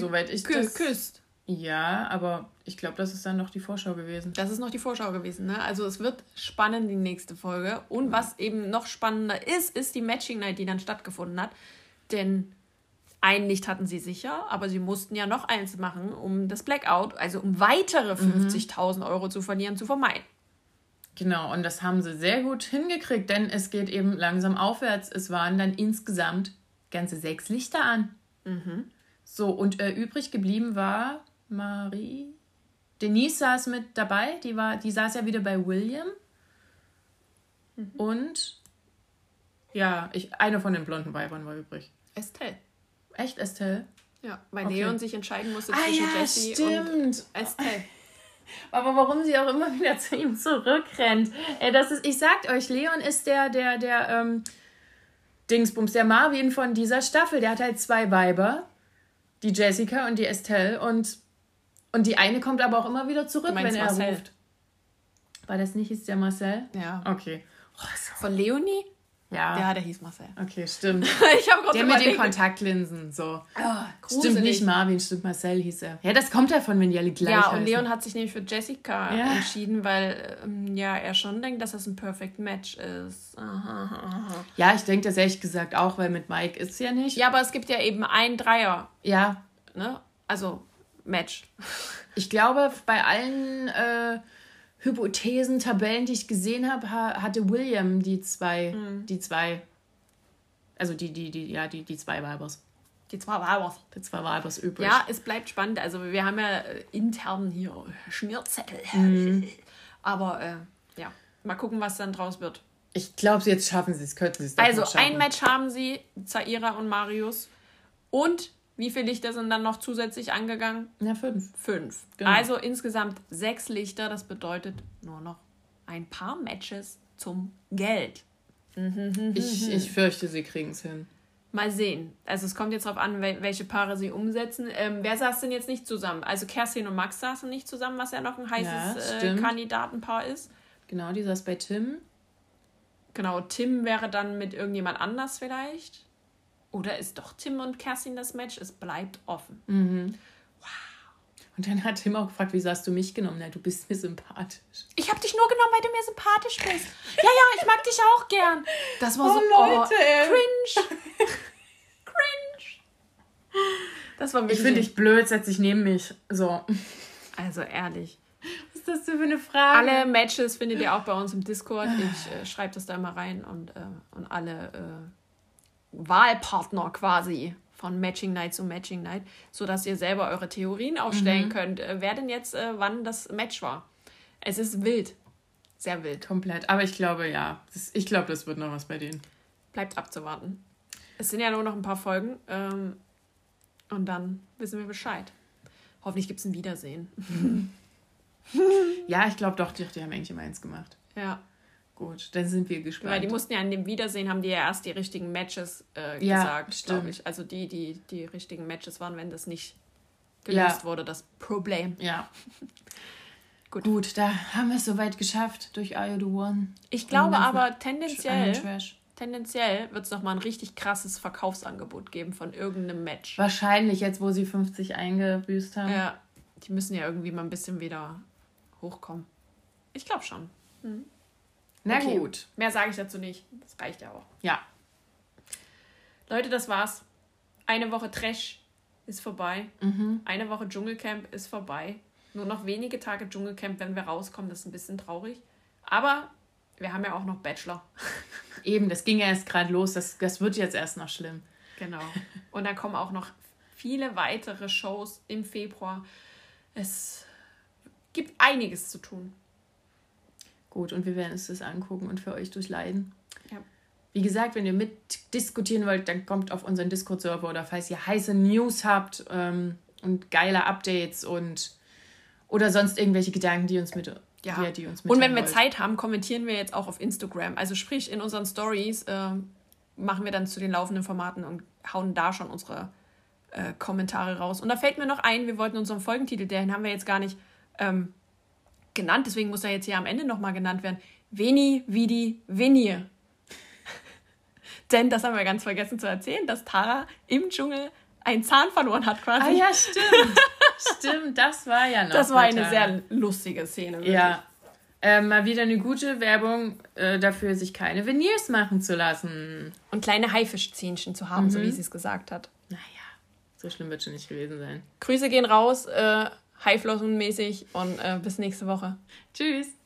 S1: soweit ich das... Geküsst. Ja, aber ich glaube, das ist dann noch die Vorschau gewesen.
S2: Das ist noch die Vorschau gewesen, ne? Also es wird spannend, die nächste Folge. Und was eben noch spannender ist, ist die Matching Night, die dann stattgefunden hat. Denn ein Licht hatten sie sicher, aber sie mussten ja noch eins machen, um das Blackout, also um weitere 50.000 mhm. Euro zu verlieren, zu vermeiden.
S1: Genau, und das haben sie sehr gut hingekriegt, denn es geht eben langsam aufwärts. Es waren dann insgesamt ganze sechs Lichter an. Mhm. So, und äh, übrig geblieben war Marie. Denise saß mit dabei, die, war, die saß ja wieder bei William. Mhm. Und ja, ich, eine von den blonden Weibern war übrig. Estelle. Echt, Estelle?
S2: Ja, weil okay. Leon sich entscheiden musste ah, zwischen ja, Jessie stimmt. und
S1: Estelle. Aber warum sie auch immer wieder zu ihm zurückrennt. Ey, das ist, ich sag euch, Leon ist der, der, der, ähm, Dingsbums, der Marvin von dieser Staffel. Der hat halt zwei Weiber. Die Jessica und die Estelle. Und, und die eine kommt aber auch immer wieder zurück, wenn er Marcel. ruft. War das nicht, ist der Marcel? Ja. Okay.
S2: Oh, Von Leonie? Ja.
S1: Ja, der hieß Marcel. Okay, stimmt. ich habe Der mit den Kontaktlinsen, so. Oh, stimmt nicht Marvin, stimmt Marcel hieß er. Ja, das kommt davon, wenn die alle
S2: gleich Ja, und heißen. Leon hat sich nämlich für Jessica ja. entschieden, weil ähm, ja, er schon denkt, dass das ein Perfect Match ist. Aha,
S1: aha. Ja, ich denke das ehrlich gesagt auch, weil mit Mike ist es ja nicht.
S2: Ja, aber es gibt ja eben ein Dreier. Ja. Ne? Also Match.
S1: Ich glaube, bei allen äh, Hypothesen, Tabellen, die ich gesehen habe, hatte William die zwei, mhm. die zwei, also die, die, die, ja, die, die zwei Weibers.
S2: Die zwei Weibers.
S1: Die zwei Weibers übrig.
S2: Ja, es bleibt spannend. Also wir haben ja äh, intern hier Schmierzettel. Mhm. Aber äh, ja, mal gucken, was dann draus wird.
S1: Ich glaube, jetzt schaffen sie es, könnten sie es
S2: Also ein Match haben sie, Zaira und Marius. Und wie viele Lichter sind dann noch zusätzlich angegangen?
S1: Ja, fünf.
S2: Fünf. Genau. Also insgesamt sechs Lichter. Das bedeutet nur noch ein paar Matches zum Geld.
S1: Ich, ich fürchte, sie kriegen es hin.
S2: Mal sehen. Also es kommt jetzt darauf an, welche Paare sie umsetzen. Ähm, wer saß denn jetzt nicht zusammen? Also Kerstin und Max saßen nicht zusammen, was ja noch ein heißes ja, äh, Kandidatenpaar ist.
S1: Genau, die saß bei Tim.
S2: Genau, Tim wäre dann mit irgendjemand anders vielleicht. Oder ist doch Tim und Kerstin das Match? Es bleibt offen. Mhm.
S1: Wow. Und dann hat Tim auch gefragt, wieso hast du mich genommen? Na, du bist mir sympathisch.
S2: Ich habe dich nur genommen, weil du mir sympathisch bist. ja, ja, ich mag dich auch gern. Das war oh, so Leute, oh, cringe.
S1: cringe. Das war wirklich. Ich finde dich blöd, setz dich neben mich. So.
S2: Also ehrlich.
S1: Was ist das für eine Frage?
S2: Alle Matches findet ihr auch bei uns im Discord. Ich äh, schreibe das da immer rein und, äh, und alle äh, Wahlpartner quasi von Matching Night zu Matching Night, sodass ihr selber eure Theorien aufstellen mhm. könnt, äh, wer denn jetzt äh, wann das Match war. Es ist wild. Sehr wild.
S1: Komplett. Aber ich glaube, ja. Ich glaube, das wird noch was bei denen.
S2: Bleibt abzuwarten. Es sind ja nur noch ein paar Folgen. Ähm, und dann wissen wir Bescheid. Hoffentlich gibt es ein Wiedersehen.
S1: ja, ich glaube doch, die, die haben eigentlich immer eins gemacht. Ja. Gut, dann sind wir gespannt.
S2: Weil die mussten ja in dem Wiedersehen, haben die ja erst die richtigen Matches äh, ja, gesagt, glaube ich. Also die, die die richtigen Matches waren, wenn das nicht gelöst ja. wurde, das Problem. Ja.
S1: Gut. Gut, da haben wir es soweit geschafft durch Are You The One.
S2: Ich glaube aber tendenziell, tendenziell wird es nochmal ein richtig krasses Verkaufsangebot geben von irgendeinem Match.
S1: Wahrscheinlich, jetzt wo sie 50 eingebüßt haben.
S2: Ja, die müssen ja irgendwie mal ein bisschen wieder hochkommen. Ich glaube schon. Mhm. Na okay. gut. Mehr sage ich dazu nicht. Das reicht ja auch. Ja. Leute, das war's. Eine Woche Trash ist vorbei. Mhm. Eine Woche Dschungelcamp ist vorbei. Nur noch wenige Tage Dschungelcamp, wenn wir rauskommen. Das ist ein bisschen traurig. Aber wir haben ja auch noch Bachelor.
S1: eben, das ging ja erst gerade los, das, das wird jetzt erst noch schlimm.
S2: Genau. Und dann kommen auch noch viele weitere Shows im Februar. Es gibt einiges zu tun.
S1: Gut, und wir werden uns das angucken und für euch durchleiden.
S2: Ja.
S1: Wie gesagt, wenn ihr mitdiskutieren wollt, dann kommt auf unseren Discord-Server oder falls ihr heiße News habt ähm, und geile Updates und oder sonst irgendwelche Gedanken, die uns mit
S2: ja. ja die uns und wenn wir wollt. Zeit haben, kommentieren wir jetzt auch auf Instagram. Also sprich in unseren Stories äh, machen wir dann zu den laufenden Formaten und hauen da schon unsere äh, Kommentare raus. Und da fällt mir noch ein, wir wollten unseren Folgentitel, den haben wir jetzt gar nicht ähm, genannt, deswegen muss er jetzt hier am Ende nochmal genannt werden. Veni, Vidi, Venie. Denn das haben wir ganz vergessen zu erzählen, dass Tara im Dschungel einen Zahn verloren hat quasi.
S1: Ah ja, stimmt. stimmt, das war ja noch.
S2: Das war eine sehr lustige Szene.
S1: Wirklich. Ja. Äh, mal wieder eine gute Werbung äh, dafür, sich keine Veneers machen zu lassen.
S2: Und kleine Haifischzähnchen zu haben, mhm. so wie sie es gesagt hat.
S1: Naja, so schlimm wird schon nicht gewesen sein.
S2: Grüße gehen raus, äh, Haiflossenmäßig und äh, bis nächste Woche.
S1: Tschüss.